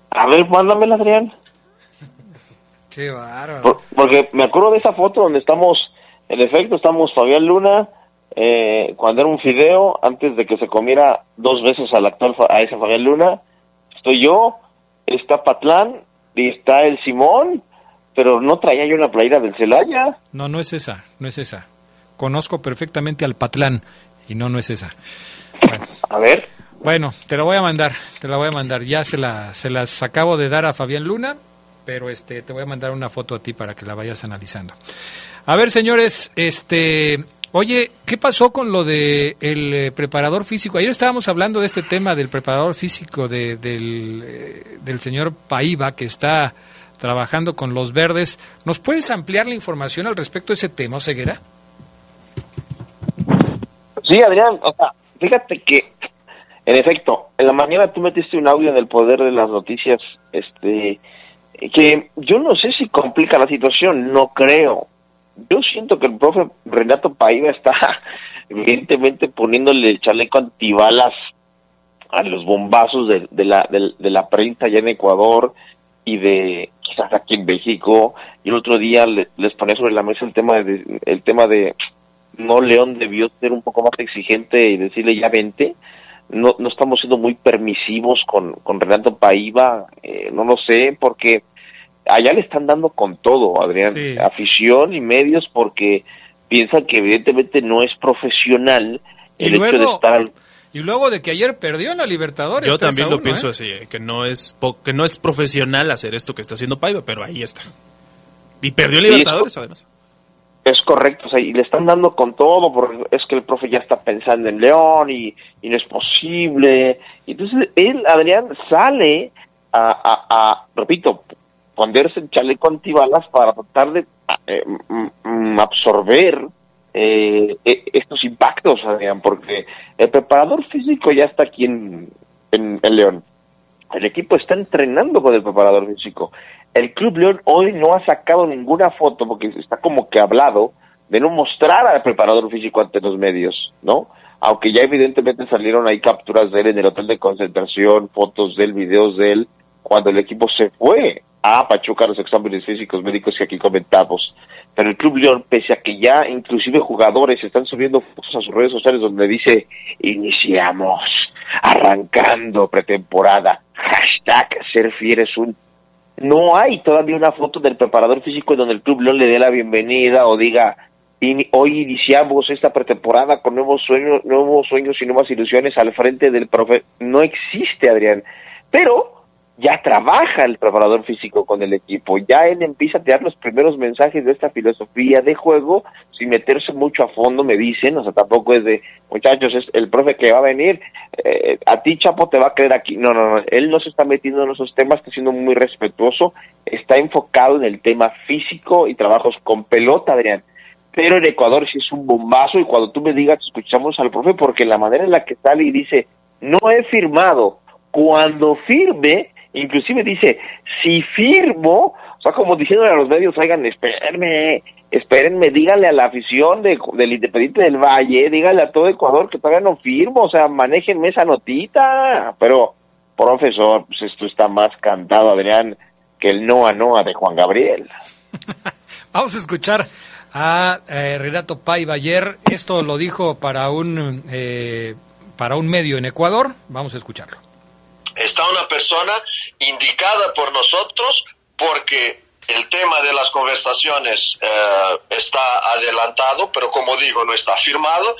A ver, mándamela, Adrián. Qué bárbaro. Por- porque me acuerdo de esa foto donde estamos, en efecto, estamos Fabián Luna, eh, cuando era un fideo, antes de que se comiera dos veces al actual, a ese Fabián Luna, estoy yo, está Patlán y está el Simón, pero no traía yo una playera del Celaya. No, no es esa, no es esa. Conozco perfectamente al Patlán y no, no es esa. A ver. Bueno, te la voy a mandar, te la voy a mandar. Ya se, la, se las acabo de dar a Fabián Luna, pero este, te voy a mandar una foto a ti para que la vayas analizando. A ver, señores, este, oye, ¿qué pasó con lo de el eh, preparador físico? Ayer estábamos hablando de este tema del preparador físico de, del, eh, del señor Paiva que está trabajando con los verdes. ¿Nos puedes ampliar la información al respecto de ese tema, Ceguera? Sí, Adrián, o sea, fíjate que, en efecto, en la mañana tú metiste un audio en el poder de las noticias, este, que yo no sé si complica la situación, no creo. Yo siento que el profe Renato Paiva está [LAUGHS] evidentemente poniéndole el chaleco antibalas a los bombazos de, la, de, la prensa allá en Ecuador y de quizás aquí en México. Y el otro día le- les ponía sobre la mesa el tema de, el tema de no León debió ser un poco más exigente y decirle ya vente. No, no estamos siendo muy permisivos con, con Renato Paiva, eh, no lo sé, porque allá le están dando con todo, Adrián, Sí. afición y medios, porque piensan que evidentemente no es profesional el hecho de luego- estar Y luego de que ayer perdió en la Libertadores. Yo 3 a también lo 1, pienso ¿eh? así, eh, que no es po- que no es profesional hacer esto que está haciendo Paiva, pero ahí está. Y perdió Sí, Libertadores, además. Es correcto, o sea, y le están dando con todo, porque es que el profe ya está pensando en León y, y no es posible. Entonces él, Adrián, sale a, a, a, repito, ponerse el chaleco antibalas para tratar de eh, mm, mm, absorber eh, e- estos impactos, Adrián, porque el preparador físico ya está aquí en, en, en León. El equipo está entrenando con el preparador físico. El Club León hoy no ha sacado ninguna foto porque está como que hablado de no mostrar al preparador físico ante los medios, ¿no? Aunque ya evidentemente salieron ahí capturas de él en el hotel de concentración, fotos de él, videos de él, cuando el equipo se fue a Pachuca los exámenes físicos médicos que aquí comentamos. Pero el Club León, pese a que ya inclusive jugadores están subiendo fotos a sus redes sociales donde dice, iniciamos, arrancando pretemporada, hashtag ser un... No hay todavía una foto del preparador físico donde el Club León le dé la bienvenida o diga, "Ini- hoy iniciamos esta pretemporada con nuevos sueños, nuevos sueños y nuevas ilusiones al frente del profe. No existe, Adrián. Pero ya trabaja el preparador físico con el equipo, ya él empieza a tirar los primeros mensajes de esta filosofía de juego sin meterse mucho a fondo, me dicen, o sea, tampoco es de, muchachos, es el profe que va a venir, eh, a ti Chapo te va a creer aquí, no, no, no, él no se está metiendo en esos temas, está siendo muy respetuoso, está enfocado en el tema físico y trabajos con pelota, Adrián. Pero en Ecuador sí es un bombazo y cuando tú me digas, escuchamos al profe, porque la manera en la que sale y dice, no he firmado, cuando firme, inclusive dice, si firmo, o sea, como diciéndole a los medios, oigan, espérenme, espérenme, díganle a la afición de- del Independiente del Valle, díganle a todo Ecuador que todavía no firmo, o sea, manéjenme esa notita, pero, profesor, pues esto está más cantado, Adrián, que el Noa Noa de Juan Gabriel. [LAUGHS] Vamos a escuchar a eh, Renato Paiva ayer. Esto lo dijo para un, eh, para un medio en Ecuador. Vamos a escucharlo. Está una persona indicada por nosotros porque el tema de las conversaciones eh, está adelantado, pero como digo, no está firmado.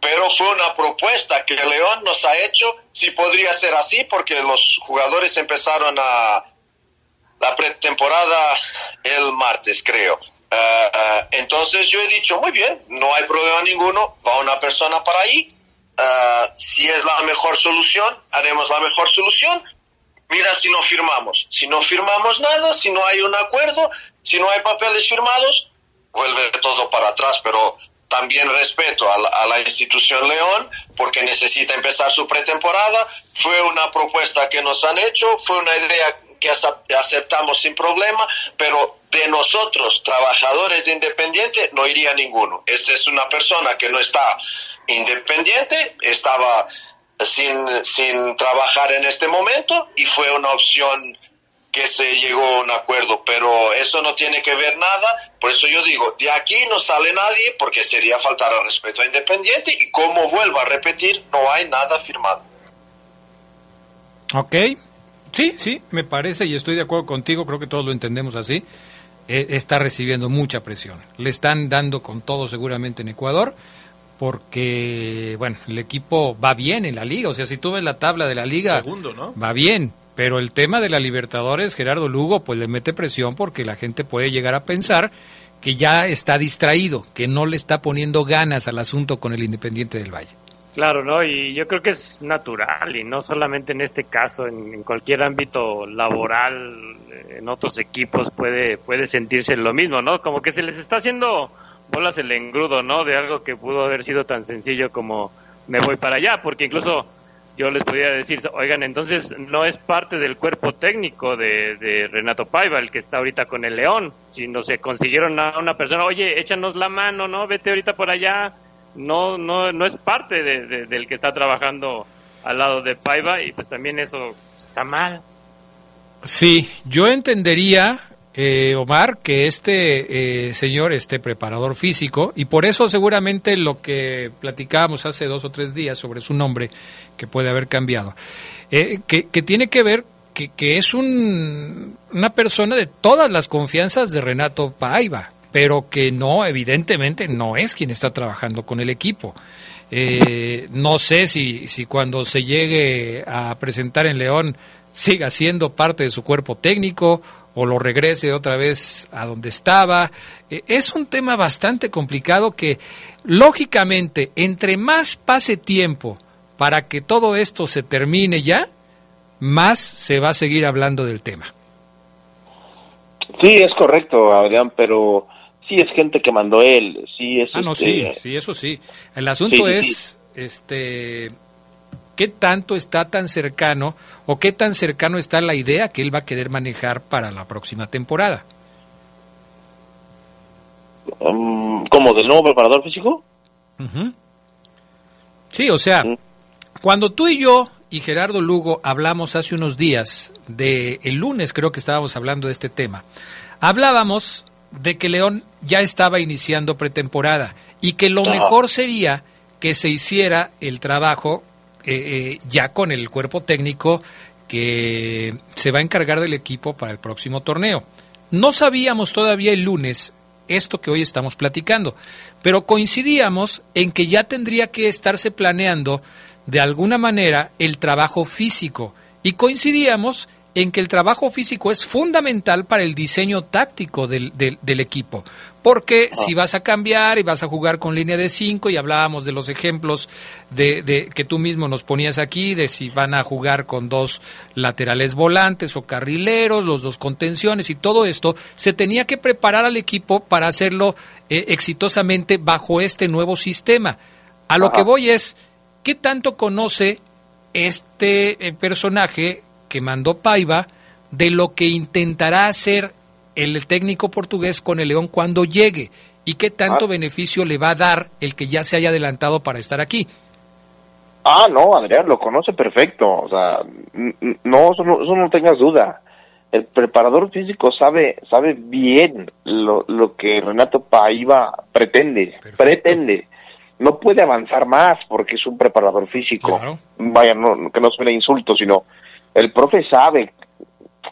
Pero fue una propuesta que León nos ha hecho, si podría ser así, porque los jugadores empezaron a la pretemporada el martes, creo. Eh, eh, entonces yo he dicho, muy bien, no hay problema ninguno, va una persona para ahí, Ah, si es la mejor solución, haremos la mejor solución. Mira si no firmamos. Si no firmamos nada, si no hay un acuerdo, si no hay papeles firmados, vuelve todo para atrás. Pero también respeto a la, a la institución León porque necesita empezar su pretemporada. Fue una propuesta que nos han hecho, fue una idea que ace- aceptamos sin problema, pero de nosotros, trabajadores de Independiente, no iría ninguno. Esa es una persona que no está independiente, estaba sin, sin trabajar en este momento y fue una opción que se llegó a un acuerdo, pero eso no tiene que ver nada, por eso yo digo, de aquí no sale nadie porque sería faltar al respeto a Independiente y como vuelvo a repetir, no hay nada firmado. Ok. Sí, sí, me parece y estoy de acuerdo contigo, creo que todos lo entendemos así. Eh, está recibiendo mucha presión. Le están dando con todo seguramente en Ecuador porque, bueno, el equipo va bien en la liga. O sea, si tú ves la tabla de la liga, Segundo, ¿no? va bien. Pero el tema de la Libertadores, Gerardo Lugo, pues le mete presión porque la gente puede llegar a pensar que ya está distraído, que no le está poniendo ganas al asunto con el Independiente del Valle. Claro, ¿no? Y yo creo que es natural y no solamente en este caso, en, en cualquier ámbito laboral, en otros equipos puede, puede sentirse lo mismo, ¿no? Como que se les está haciendo bolas el engrudo, ¿no? De algo que pudo haber sido tan sencillo como me voy para allá, porque incluso yo les podría decir, oigan, entonces no es parte del cuerpo técnico de, Renato Paiva el que está ahorita con el León, sino se consiguieron a una persona, oye, échanos la mano, ¿no? Vete ahorita por allá, no, no, no es parte de- del que está trabajando al lado de Paiva y pues también eso está mal. Sí, yo entendería, eh, Omar, que este eh, señor, este preparador físico, y por eso seguramente lo que platicábamos hace dos o tres días sobre su nombre, que puede haber cambiado, eh, que, tiene que ver que, que es un, una persona de todas las confianzas de Renato Paiva, pero que no, evidentemente, no es quien está trabajando con el equipo. Eh, no sé si, si cuando se llegue a presentar en León siga siendo parte de su cuerpo técnico o lo regrese otra vez a donde estaba. Eh, es un tema bastante complicado que, lógicamente, entre más pase tiempo para que todo esto se termine ya, más se va a seguir hablando del tema. Sí, es correcto, Adrián, pero sí es gente que mandó él, sí es Ah, no, sí, este, sí, eso sí. El asunto Sí, sí, es, este, qué tanto está tan cercano o qué tan cercano está la idea que él va a querer manejar para la próxima temporada. um, ¿Cómo? ¿Del nuevo preparador físico? Sí, o sea, cuando tú y yo y Gerardo Lugo hablamos hace unos días, de el lunes creo que estábamos hablando de este tema, hablábamos de que León ya estaba iniciando pretemporada y que lo mejor sería que se hiciera el trabajo eh, eh, ya con el cuerpo técnico que se va a encargar del equipo para el próximo torneo. No sabíamos todavía el lunes esto que hoy estamos platicando, pero coincidíamos en que ya tendría que estarse planeando de alguna manera el trabajo físico y coincidíamos en que el trabajo físico es fundamental para el diseño táctico del, del- del equipo. Porque si vas a cambiar y vas a jugar con línea de 5, y hablábamos de los ejemplos de, de- que tú mismo nos ponías aquí, de si van a jugar con dos laterales volantes o carrileros, los dos contenciones y todo esto, se tenía que preparar al equipo para hacerlo eh, exitosamente bajo este nuevo sistema. A lo que voy es, ¿qué tanto conoce este eh, personaje que mandó Paiva de lo que intentará hacer el técnico portugués con el León cuando llegue? ¿Y qué tanto beneficio le va a dar el que ya se haya adelantado para estar aquí? Ah, no, Adrián, lo conoce perfecto. O sea, no, eso no, eso no tengas duda. El preparador físico sabe sabe bien lo, lo que Renato Paiva pretende. Pretende. No puede avanzar más porque es un preparador físico. Vaya, no, que no suene insulto, sino el profe sabe.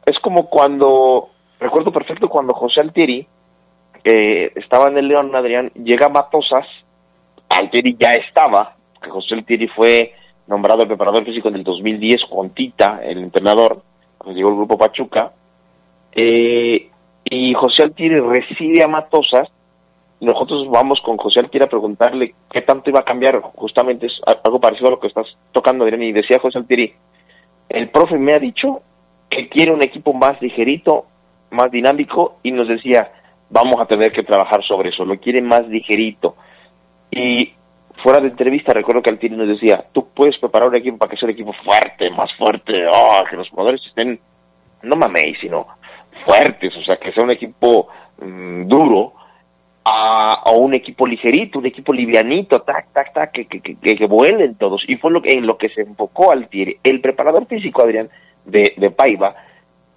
Es como cuando, recuerdo perfecto cuando José Altieri eh, estaba en el León, Adrián, llega Matosas, Altieri ya estaba, que José Altieri fue nombrado el preparador físico en el 2010 con Tita, el entrenador, cuando llegó el grupo Pachuca, eh, y José Altieri recibe a Matosas, y nosotros vamos con José Altieri a preguntarle qué tanto iba a cambiar, justamente es algo parecido a lo que estás tocando, Adrián, y decía José Altieri, el profe me ha dicho que quiere un equipo más ligerito, más dinámico, y nos decía, vamos a tener que trabajar sobre eso, lo quiere más ligerito. Y fuera de entrevista recuerdo que Altieri nos decía, tú puedes preparar un equipo para que sea un equipo fuerte, más fuerte, oh, que los jugadores estén, no maméis, sino fuertes, o sea, que sea un equipo mm, duro, a, a un equipo ligerito, un equipo livianito, tac, tac, tac, que, que, que, que vuelen todos. Y fue lo que, en lo que se enfocó Altieri. El preparador físico, Adrián, de, de Paiva,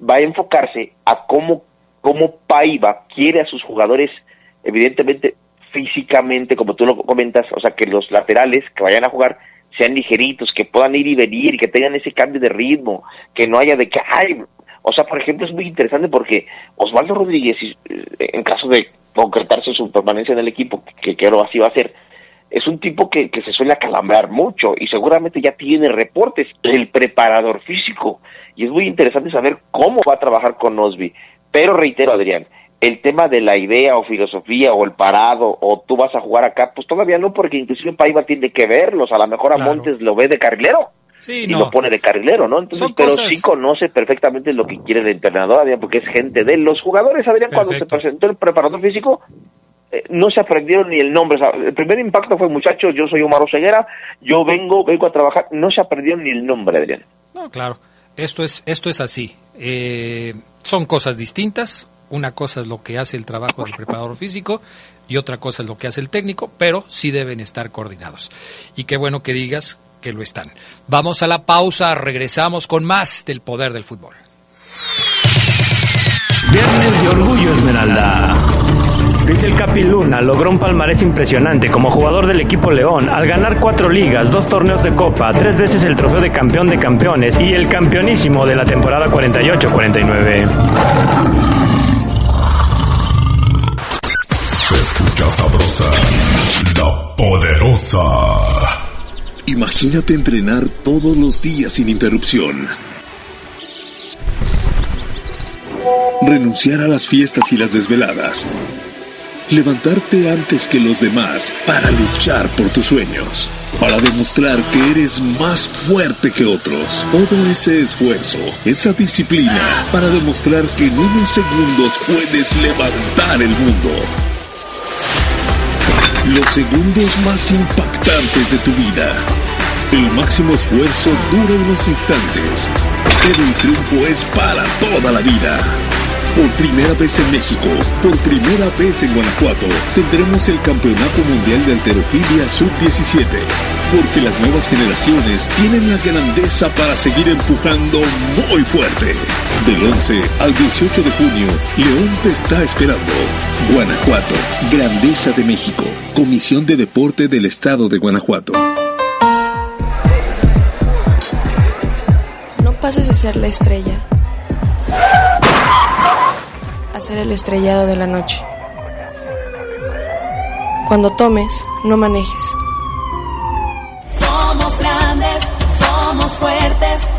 va a enfocarse a cómo, cómo Paiva quiere a sus jugadores, evidentemente, físicamente, como tú lo comentas, o sea, que los laterales que vayan a jugar sean ligeritos, que puedan ir y venir, que tengan ese cambio de ritmo, que no haya de que, ay, o sea, por ejemplo, es muy interesante porque Osvaldo Rodríguez, eh, en caso de concretarse su permanencia en el equipo, que creo así va a ser, es un tipo que, que se suele acalambrar mucho y seguramente ya tiene reportes, el preparador físico, y es muy interesante saber cómo va a trabajar con Osby. Pero reitero, Adrián, el tema de la idea o filosofía o el parado o tú vas a jugar acá, pues todavía no, porque inclusive Paiva tiene que verlos, a lo mejor a Montes lo ve de carrilero. Y lo pone de carrilero, ¿no? Entonces, pero sí conoce perfectamente lo que quiere el entrenador, Adrián, porque es gente de los jugadores, Adrián, cuando se presentó el preparador físico, eh, no se aprendieron ni el nombre. el primer impacto fue, muchachos, yo soy Omar Ceguera, yo vengo, vengo a trabajar, no se aprendieron ni el nombre, Adrián. No, claro, esto es, esto es así. Eh, son cosas distintas, una cosa es lo que hace el trabajo del preparador físico y otra cosa es lo que hace el técnico, pero sí deben estar coordinados. Y qué bueno que digas que lo están. Vamos a la pausa, regresamos con más del poder del fútbol. Viernes de Orgullo Esmeralda. Luis El Capiluna logró un palmarés impresionante como jugador del equipo León al ganar cuatro ligas, dos torneos de copa, tres veces el trofeo de campeón de campeones y el campeonísimo de la temporada 48-49. sabrosa, la poderosa. Imagínate entrenar todos los días sin interrupción. Renunciar a las fiestas y las desveladas. Levantarte antes que los demás para luchar por tus sueños. Para demostrar que eres más fuerte que otros. Todo ese esfuerzo, esa disciplina, para demostrar que en unos segundos puedes levantar el mundo. Los segundos más impactantes de tu vida. El máximo esfuerzo dura unos instantes, pero el triunfo es para toda la vida. Por primera vez en México, por primera vez en Guanajuato, tendremos el Campeonato Mundial de Alterofilia Sub-17. Porque las nuevas generaciones tienen la grandeza para seguir empujando muy fuerte. Del 11 al 18 de junio, León te está esperando. Guanajuato, Grandeza de México, Comisión de Deporte del Estado de Guanajuato. No pases a ser la estrella hacer el estrellado de la noche. Cuando tomes, no manejes. Somos grandes, somos fuertes.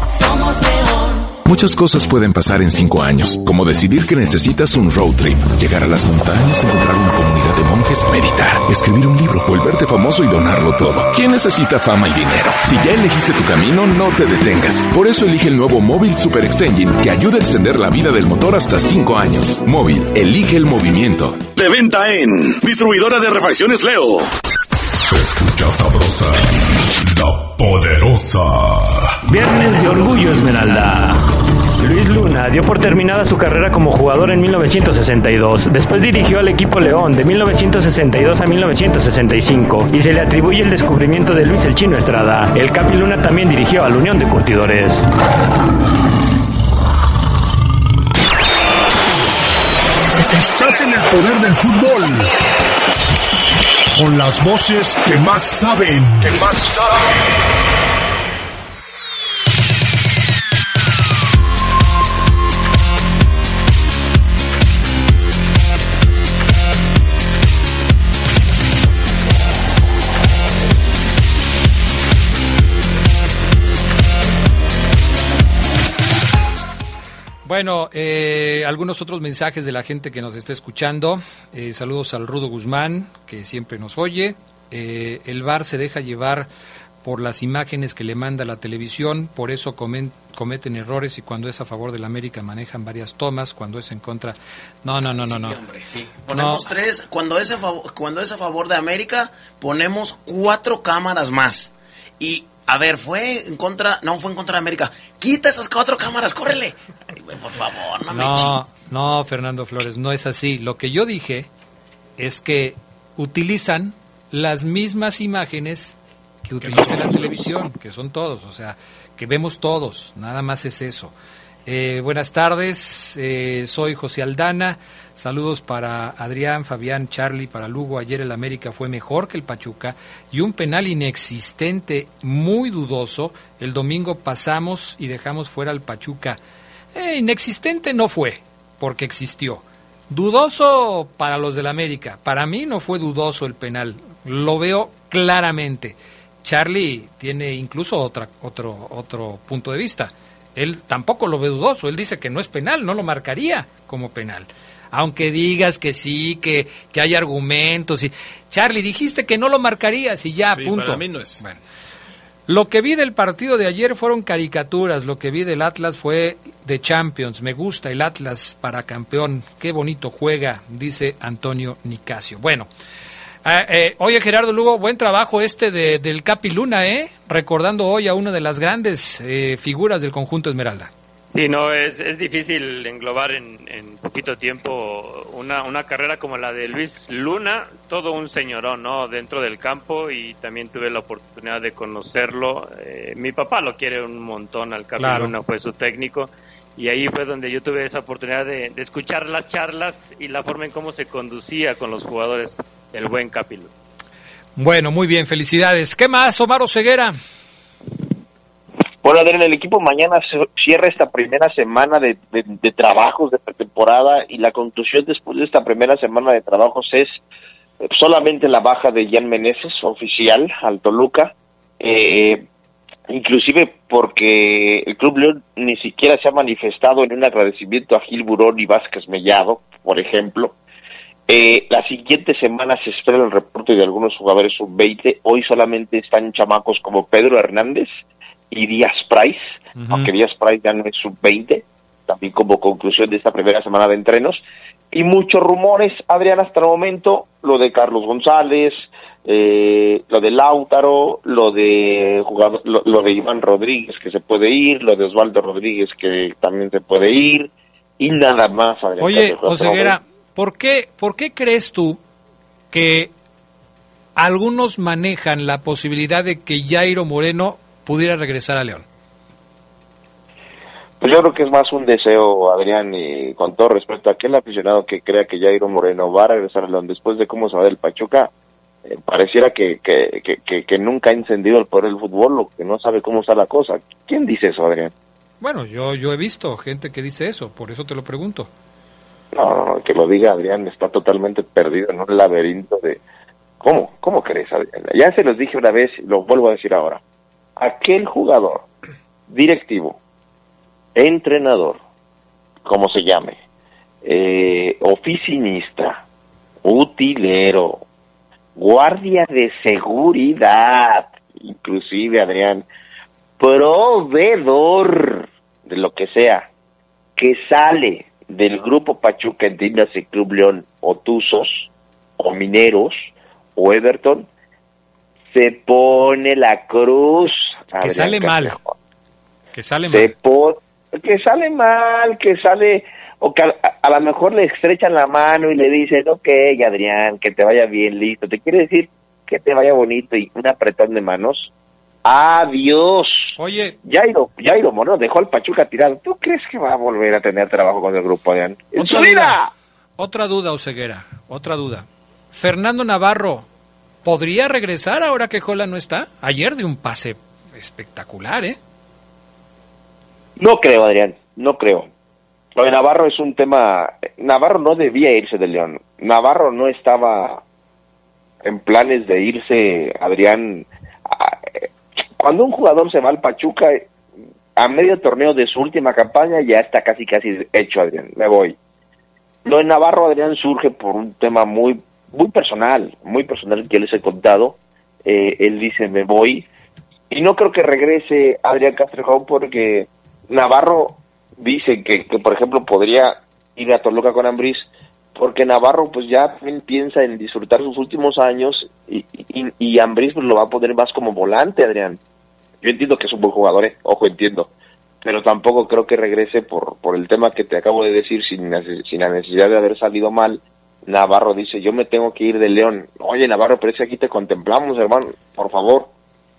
Muchas cosas pueden pasar en cinco años, como decidir que necesitas un road trip, llegar a las montañas, encontrar una comunidad de monjes, meditar, escribir un libro, volverte famoso y donarlo todo. ¿Quién necesita fama y dinero? Si ya elegiste tu camino, no te detengas. Por eso elige el nuevo Móvil Super Extension, que ayuda a extender la vida del motor hasta cinco años. Móvil, elige el movimiento. De venta en Distribuidora de Refacciones Leo. Se escucha sabrosa, la poderosa. Viernes de Orgullo Esmeralda. Luis Luna dio por terminada su carrera como jugador en 1962. Después dirigió al equipo León de 1962 a 1965 y se le atribuye el descubrimiento de Luis el Chino Estrada. El Capi Luna también dirigió a la Unión de Curtidores. Estás en el poder del fútbol. Con las voces que más saben. Que más saben. Bueno, eh, algunos otros mensajes de la gente que nos está escuchando. Eh, saludos al Rudo Guzmán, que siempre nos oye. Eh, el bar se deja llevar por las imágenes que le manda la televisión, por eso cometen errores y cuando es a favor de la América manejan varias tomas, cuando es en contra... No, no, no, no, no. Ponemos tres, cuando es, cuando es a favor de América, ponemos cuatro cámaras más. Y a ver, fue en contra, no fue en contra de América. Quita esas cuatro cámaras, córrele. por favor, no, no No, Fernando Flores, no es así. Lo que yo dije es que utilizan las mismas imágenes que utiliza la televisión, que son todos, o sea, que vemos todos, nada más es eso. Eh, buenas tardes, eh, soy José Aldana. Saludos para Adrián, Fabián, Charlie, para Lugo. Ayer el América fue mejor que el Pachuca y un penal inexistente, muy dudoso. El domingo pasamos y dejamos fuera al Pachuca. Eh, inexistente no fue, porque existió. Dudoso para los del América. Para mí no fue dudoso el penal. Lo veo claramente. Charlie tiene incluso otra, otro, otro punto de vista. Él tampoco lo ve dudoso. Él dice que no es penal, no lo marcaría como penal aunque digas que sí, que, que hay argumentos. Y... Charlie, dijiste que no lo marcarías y ya, Sí, punto. para mí no es. Bueno. Lo que vi del partido de ayer fueron caricaturas, lo que vi del Atlas fue de Champions. Me gusta el Atlas para campeón. Qué bonito juega, dice Antonio Nicasio. Bueno, ah, eh, oye Gerardo Lugo, buen trabajo este de, del Capi Luna, ¿eh? Recordando hoy a una de las grandes eh, figuras del conjunto Esmeralda. Sí, no, es, es difícil englobar en, en poquito tiempo una, una carrera como la de Luis Luna, todo un señorón, ¿no? Dentro del campo y también tuve la oportunidad de conocerlo. Eh, mi papá lo quiere un montón, al Capi Claro. Luna fue su técnico y ahí fue donde yo tuve esa oportunidad de, de escuchar las charlas y la forma en cómo se conducía con los jugadores el buen Capi Luna. Bueno, muy bien, felicidades. ¿Qué más, Omar Ceguera? Bueno, Adrián, el equipo mañana se- cierra esta primera semana de, de- de trabajos de pretemporada y la conclusión después de esta primera semana de trabajos es eh, solamente la baja de Jan Meneses, oficial, al Toluca, eh, inclusive porque el Club León ni siquiera se ha manifestado en un agradecimiento a Gil Burón y Vázquez Mellado, por ejemplo. Eh, la siguiente semana se espera el reporte de algunos jugadores sub-20. Hoy solamente están chamacos como Pedro Hernández y Díaz Price, aunque Díaz Price ya no es sub-20, también como conclusión de esta primera semana de entrenos. Y muchos rumores, Adrián, hasta el momento, lo de Carlos González, eh, lo de Lautaro, lo de jugador, lo, lo de Iván Rodríguez que se puede ir, lo de Osvaldo Rodríguez que también se puede ir, y nada más, Adrián. Oye, Oseguera, ¿por qué, ¿por qué crees tú que algunos manejan la posibilidad de que Jairo Moreno pudiera regresar a León? Pues yo creo que es más un deseo, Adrián, y con todo respeto a aquel aficionado que crea que Jairo Moreno va a regresar a León después de cómo se va del Pachuca, eh, pareciera que, que, que, nunca ha encendido el poder del fútbol o que no sabe cómo está la cosa. ¿Quién dice eso, Adrián? Bueno, yo, yo he visto gente que dice eso, por eso te lo pregunto. No, no, que lo diga Adrián, está totalmente perdido en un laberinto de... ¿Cómo? ¿Cómo crees, Adrián? Ya se los dije una vez, lo vuelvo a decir ahora. Aquel jugador, directivo, entrenador, como se llame, eh, oficinista, utilero, guardia de seguridad, inclusive, Adrián, proveedor de lo que sea, que sale del grupo Pachuca, entiéndase Club León, o Tuzos, o Mineros, o Everton, se pone la cruz. Que sale mal. Que sale mal. que sale mal, que sale, o que a, a lo mejor le estrechan la mano y le dicen, ok, Adrián, que te vaya bien, listo. Te quiere decir que te vaya bonito y un apretón de manos. Adiós. Oye. Jairo, Jairo Moreno dejó al Pachuca tirado. ¿Tú crees que va a volver a tener trabajo con el grupo, Adrián? ¡En su Otra vida! duda, otra duda, Oseguera, otra duda. Fernando Navarro, ¿podría regresar ahora que Jola no está? Ayer de un pase espectacular, ¿eh? No creo, Adrián, no creo. Lo de Navarro es un tema. Navarro no debía irse de León. Navarro no estaba en planes de irse, Adrián. Cuando un jugador se va al Pachuca, eh, a medio torneo de su última campaña, ya está casi, casi hecho, Adrián. Me voy. Lo de Navarro, Adrián, surge por un tema muy, muy personal, muy personal que les he contado. Eh, él dice, me voy. Y no creo que regrese Adrián Castrejón porque Navarro dice que, que, por ejemplo, podría ir a Toluca con Ambriz porque Navarro pues ya piensa en disfrutar sus últimos años y, y, y pues, lo va a poner más como volante, Adrián. Yo entiendo que es un buen jugador, ¿eh? ojo, entiendo, pero tampoco creo que regrese por, por el tema que te acabo de decir, sin, sin la necesidad de haber salido mal. Navarro dice, yo me tengo que ir de León. Oye, Navarro, pero es que aquí te contemplamos, hermano, por favor.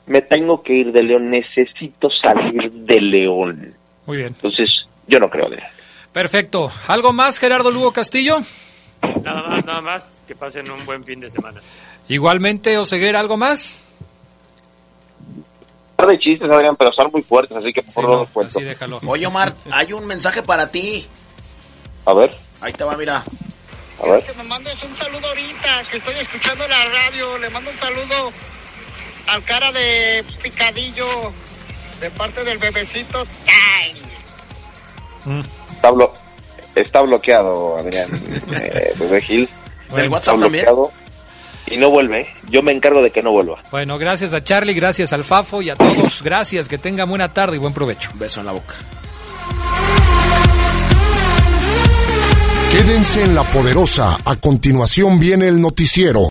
Me tengo que ir de León, necesito salir de León. Muy bien. Entonces, yo no creo, Adrián. Perfecto. ¿Algo más, Gerardo Lugo Castillo? Nada más, nada más. Que pasen un buen fin de semana. Igualmente, Oseguera, ¿algo más? De chistes, Adrián, pero son muy fuertes, así que por favor no los cuento. Oye, Omar, hay un mensaje para ti. A ver, Ahí te va, mira. a ver. Que me mandes un saludo ahorita, que estoy escuchando la radio. Le mando un saludo al cara de picadillo de parte del bebecito. Time. Está, blo- está bloqueado, Adrián. [LAUGHS] eh, Bebé Gil. Del Está WhatsApp también. Y no vuelve. ¿eh? Yo me encargo de que no vuelva. Bueno, gracias a Charlie, gracias al Fafo y a todos. Gracias, que tengan buena tarde y buen provecho. Beso en la boca. Quédense en la poderosa. A continuación viene el noticiero.